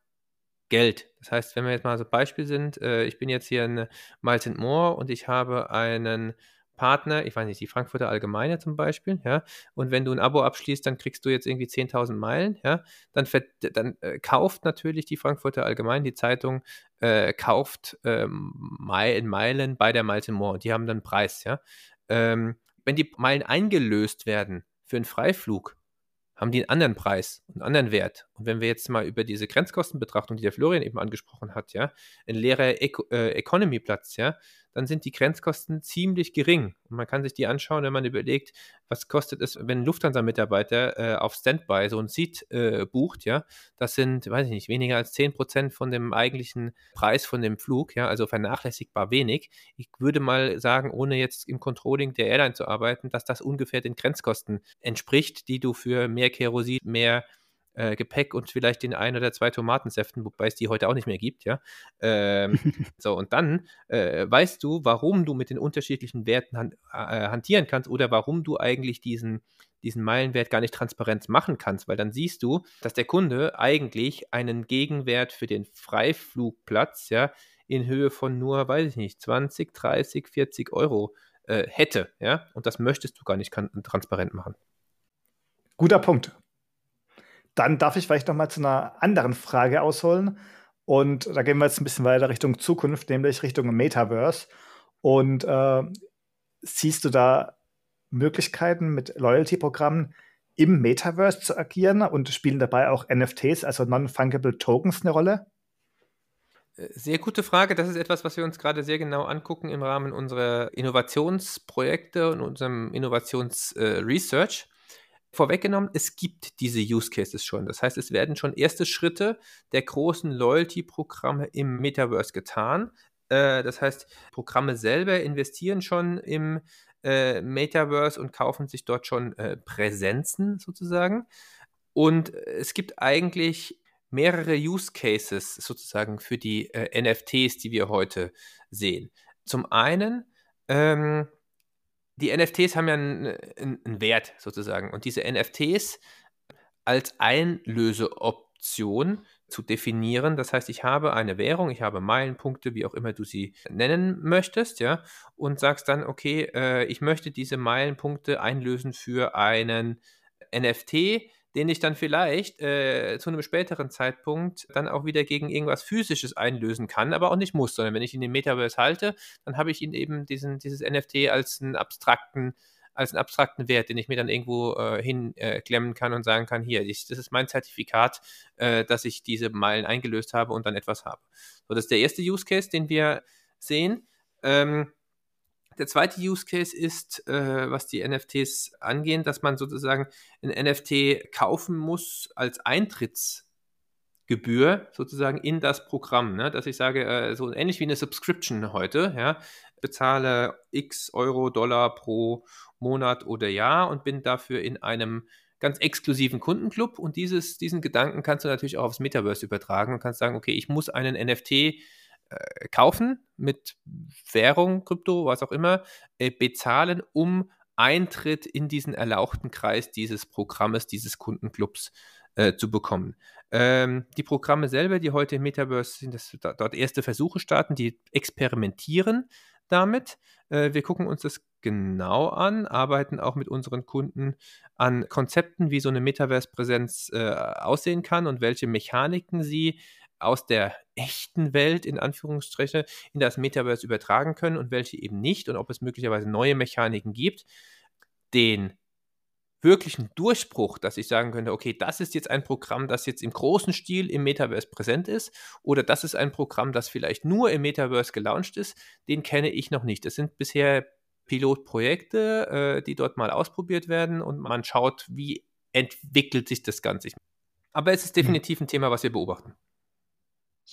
Geld. Das heißt, wenn wir jetzt mal so Beispiel sind, äh, ich bin jetzt hier in Miles More und ich habe einen Partner, ich weiß nicht, die Frankfurter Allgemeine zum Beispiel, ja, und wenn du ein Abo abschließt, dann kriegst du jetzt irgendwie 10.000 Meilen, ja, dann, dann äh, kauft natürlich die Frankfurter Allgemeine, die Zeitung, äh, kauft ähm, Meilen bei der Miles More und die haben dann einen Preis, ja. Ähm, wenn die Meilen eingelöst werden für einen Freiflug, haben die einen anderen Preis, einen anderen Wert. Und wenn wir jetzt mal über diese Grenzkostenbetrachtung, die der Florian eben angesprochen hat, ja, ein leerer Eco äh, Economy-Platz, ja, dann sind die Grenzkosten ziemlich gering. Und man kann sich die anschauen, wenn man überlegt, was kostet es, wenn ein Lufthansa-Mitarbeiter äh, auf Standby so ein Seat äh, bucht, ja, das sind, weiß ich nicht, weniger als 10% von dem eigentlichen Preis von dem Flug, ja, also vernachlässigbar wenig. Ich würde mal sagen, ohne jetzt im Controlling der Airline zu arbeiten, dass das ungefähr den Grenzkosten entspricht, die du für mehr Kerosin, mehr äh, Gepäck und vielleicht den ein oder zwei Tomatensäften, wobei es die heute auch nicht mehr gibt, ja. Ähm, so, und dann äh, weißt du, warum du mit den unterschiedlichen Werten han äh, hantieren kannst oder warum du eigentlich diesen, diesen Meilenwert gar nicht transparent machen kannst, weil dann siehst du, dass der Kunde eigentlich einen Gegenwert für den Freiflugplatz, ja, in Höhe von nur, weiß ich nicht, 20, 30, 40 Euro äh, hätte, ja, und das möchtest du gar nicht transparent machen. Guter Punkt. Dann darf ich vielleicht noch mal zu einer anderen Frage ausholen. Und da gehen wir jetzt ein bisschen weiter Richtung Zukunft, nämlich Richtung Metaverse. Und äh, siehst du da Möglichkeiten mit Loyalty-Programmen im Metaverse zu agieren und spielen dabei auch NFTs, also Non-Fungible Tokens, eine Rolle? Äh, sehr gute Frage. Das ist etwas, was wir uns gerade sehr genau angucken im Rahmen unserer Innovationsprojekte und unserem Innovationsresearch. Vorweggenommen, es gibt diese Use Cases schon. Das heißt, es werden schon erste Schritte der großen Loyalty-Programme im Metaverse getan. Äh, das heißt, Programme selber investieren schon im äh, Metaverse und kaufen sich dort schon äh, Präsenzen sozusagen. Und es gibt eigentlich mehrere Use Cases sozusagen für die äh, NFTs, die wir heute sehen. Zum einen ähm, die NFTs haben ja einen, einen, Wert sozusagen. Und diese NFTs als Einlöseoption zu definieren. Das heißt, ich habe eine Währung, ich habe Meilenpunkte, wie auch immer du sie nennen möchtest, ja, und sagst dann, okay, äh, ich möchte diese Meilenpunkte einlösen für einen NFT, den ich dann vielleicht äh, zu einem späteren Zeitpunkt dann auch wieder gegen irgendwas Physisches einlösen kann, aber auch nicht muss, sondern wenn ich ihn im Metaverse halte, dann habe ich ihn eben diesen, dieses NFT als einen abstrakten als einen abstrakten Wert, den ich mir dann irgendwo äh, hinklemmen äh, kann und sagen kann, hier, ich, das ist mein Zertifikat, äh, dass ich diese Meilen eingelöst habe und dann etwas habe. So, das ist der erste Use Case, den wir sehen. Ähm, Der zweite Use Case ist, äh, was die NFTs angehen, dass man sozusagen ein NFT kaufen muss als Eintrittsgebühr sozusagen in das Programm. Ne? Dass ich sage, äh, so ähnlich wie eine Subscription heute, ja, bezahle x Euro, Dollar pro Monat oder Jahr und bin dafür in einem ganz exklusiven Kundenclub. Und dieses, diesen Gedanken kannst du natürlich auch aufs Metaverse übertragen und kannst sagen, okay, ich muss einen NFT äh, kaufen mit Währung, Krypto, was auch immer, äh, bezahlen, um Eintritt in diesen erlauchten Kreis dieses Programmes, dieses Kundenclubs äh, zu bekommen. Ähm, die Programme selber, die heute im Metaverse sind, das, dort erste Versuche starten, die experimentieren damit. Äh, wir gucken uns das genau an, arbeiten auch mit unseren Kunden an Konzepten, wie so eine Metaverse-Präsenz äh, aussehen kann und welche Mechaniken sie aus der echten Welt in Anführungsstriche in das Metaverse übertragen können und welche eben nicht und ob es möglicherweise neue Mechaniken gibt. Den wirklichen Durchbruch, dass ich sagen könnte, okay, das ist jetzt ein Programm, das jetzt im großen Stil im Metaverse präsent ist oder das ist ein Programm, das vielleicht nur im Metaverse gelauncht ist, den kenne ich noch nicht. Das sind bisher Pilotprojekte, äh, die dort mal ausprobiert werden und man schaut, wie entwickelt sich das Ganze. Aber es ist hm. definitiv ein Thema, was wir beobachten.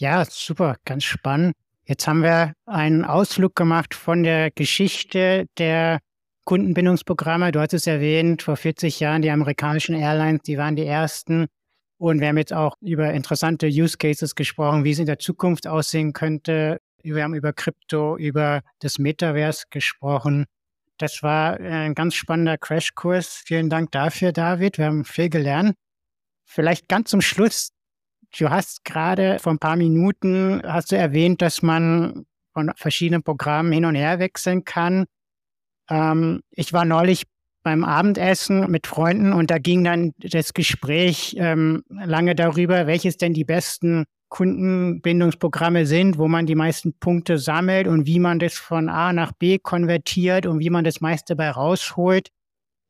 Ja, super, ganz spannend. Jetzt haben wir einen Ausflug gemacht von der Geschichte der Kundenbindungsprogramme. Du hast es erwähnt, vor 40 Jahren die amerikanischen Airlines, die waren die ersten. Und wir haben jetzt auch über interessante Use Cases gesprochen, wie es in der Zukunft aussehen könnte. Wir haben über Krypto, über das Metaverse gesprochen. Das war ein ganz spannender Crashkurs. Vielen Dank dafür, David. Wir haben viel gelernt. Vielleicht ganz zum Schluss. Du hast gerade vor ein paar Minuten hast du erwähnt, dass man von verschiedenen Programmen hin und her wechseln kann. Ähm, ich war neulich beim Abendessen mit Freunden und da ging dann das Gespräch ähm, lange darüber, welches denn die besten Kundenbindungsprogramme sind, wo man die meisten Punkte sammelt und wie man das von A nach B konvertiert und wie man das meiste bei rausholt.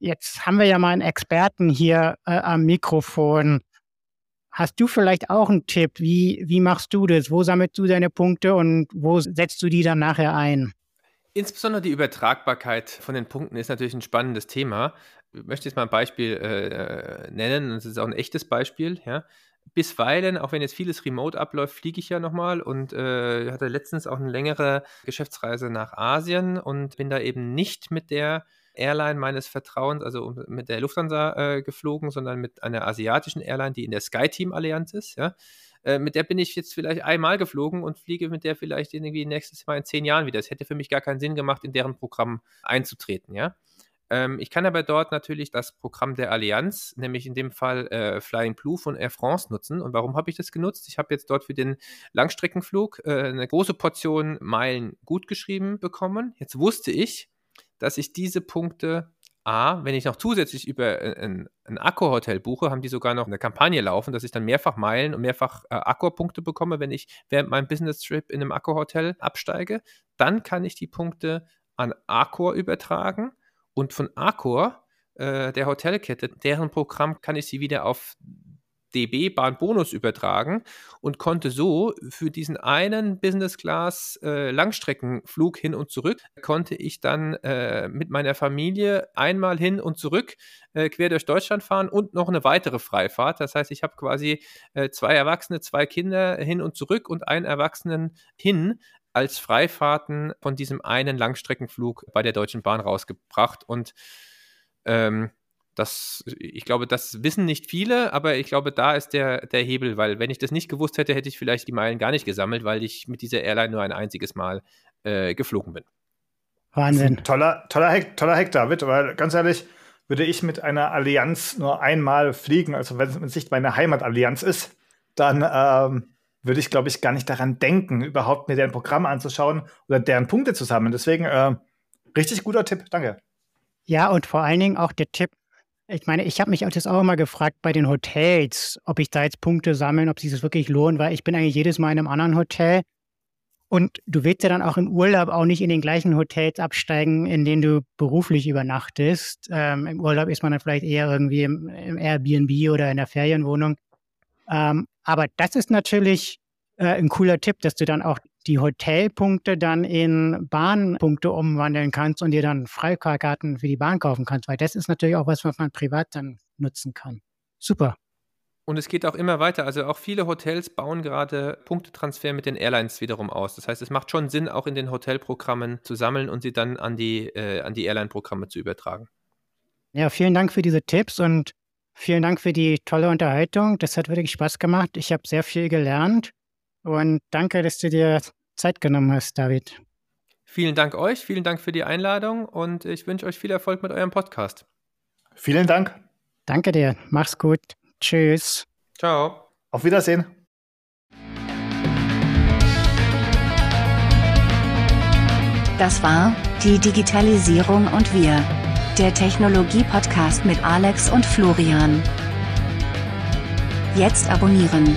Jetzt haben wir ja mal einen Experten hier äh, am Mikrofon. Hast du vielleicht auch einen Tipp? Wie, wie machst du das? Wo sammelst du deine Punkte und wo setzt du die dann nachher ein? Insbesondere die Übertragbarkeit von den Punkten ist natürlich ein spannendes Thema. Ich möchte jetzt mal ein Beispiel äh, nennen, das ist auch ein echtes Beispiel. Ja. Bisweilen, auch wenn jetzt vieles remote abläuft, fliege ich ja nochmal und äh, hatte letztens auch eine längere Geschäftsreise nach Asien und bin da eben nicht mit der Airline meines Vertrauens, also mit der Lufthansa äh, geflogen, sondern mit einer asiatischen Airline, die in der SkyTeam-Allianz ist. Ja. Äh, mit der bin ich jetzt vielleicht einmal geflogen und fliege mit der vielleicht irgendwie nächstes Mal in zehn Jahren wieder. Es hätte für mich gar keinen Sinn gemacht, in deren Programm einzutreten, ja. Ähm, ich kann aber dort natürlich das Programm der Allianz, nämlich in dem Fall äh, Flying Blue von Air France nutzen. Und warum habe ich das genutzt? Ich habe jetzt dort für den Langstreckenflug äh, eine große Portion Meilen gut geschrieben bekommen. Jetzt wusste ich, dass ich diese Punkte A, wenn ich noch zusätzlich über äh, ein, ein Akku-Hotel buche, haben die sogar noch eine Kampagne laufen, dass ich dann mehrfach Meilen und mehrfach äh, Accor-Punkte bekomme, wenn ich während meinem Business-Trip in einem Akku-Hotel absteige. Dann kann ich die Punkte an Accor übertragen und von Accor, äh, der Hotelkette, deren Programm kann ich sie wieder auf DB Bahnbonus übertragen und konnte so für diesen einen Business Class äh, Langstreckenflug hin und zurück, konnte ich dann äh, mit meiner Familie einmal hin und zurück äh, quer durch Deutschland fahren und noch eine weitere Freifahrt. Das heißt, ich habe quasi äh, zwei Erwachsene, zwei Kinder hin und zurück und einen Erwachsenen hin als Freifahrten von diesem einen Langstreckenflug bei der Deutschen Bahn rausgebracht und ähm, das, ich glaube, das wissen nicht viele, aber ich glaube, da ist der, der Hebel, weil wenn ich das nicht gewusst hätte, hätte ich vielleicht die Meilen gar nicht gesammelt, weil ich mit dieser Airline nur ein einziges Mal äh, geflogen bin. Wahnsinn. Toller, toller Hack, toller Hack, David, weil ganz ehrlich, würde ich mit einer Allianz nur einmal fliegen, also wenn es nicht meine Heimatallianz ist, dann ähm, würde ich, glaube ich, gar nicht daran denken, überhaupt mir deren Programm anzuschauen oder deren Punkte zu sammeln. Deswegen äh, richtig guter Tipp, danke. Ja, und vor allen Dingen auch der Tipp, ich meine, ich habe mich das auch immer gefragt bei den Hotels, ob ich da jetzt Punkte sammeln, ob sich das wirklich lohnt, weil ich bin eigentlich jedes Mal in einem anderen Hotel. Und du willst ja dann auch im Urlaub auch nicht in den gleichen Hotels absteigen, in denen du beruflich übernachtest. Ähm, Im Urlaub ist man dann vielleicht eher irgendwie im, im Airbnb oder in der Ferienwohnung. Ähm, aber das ist natürlich äh, ein cooler Tipp, dass du dann auch die Hotelpunkte dann in Bahnpunkte umwandeln kannst und dir dann Freikarten für die Bahn kaufen kannst, weil das ist natürlich auch was, was man privat dann nutzen kann. Super. Und es geht auch immer weiter. Also auch viele Hotels bauen gerade Punktetransfer mit den Airlines wiederum aus. Das heißt, es macht schon Sinn, auch in den Hotelprogrammen zu sammeln und sie dann an die, äh, an die Airline-Programme zu übertragen. Ja, vielen Dank für diese Tipps und vielen Dank für die tolle Unterhaltung. Das hat wirklich Spaß gemacht. Ich habe sehr viel gelernt und danke, dass du dir Zeit genommen hast, David. Vielen Dank euch, vielen Dank für die Einladung und ich wünsche euch viel Erfolg mit eurem Podcast. Vielen Dank. Danke dir. Mach's gut. Tschüss. Ciao. Auf Wiedersehen. Das war die Digitalisierung und wir. Der Technologie-Podcast mit Alex und Florian. Jetzt abonnieren.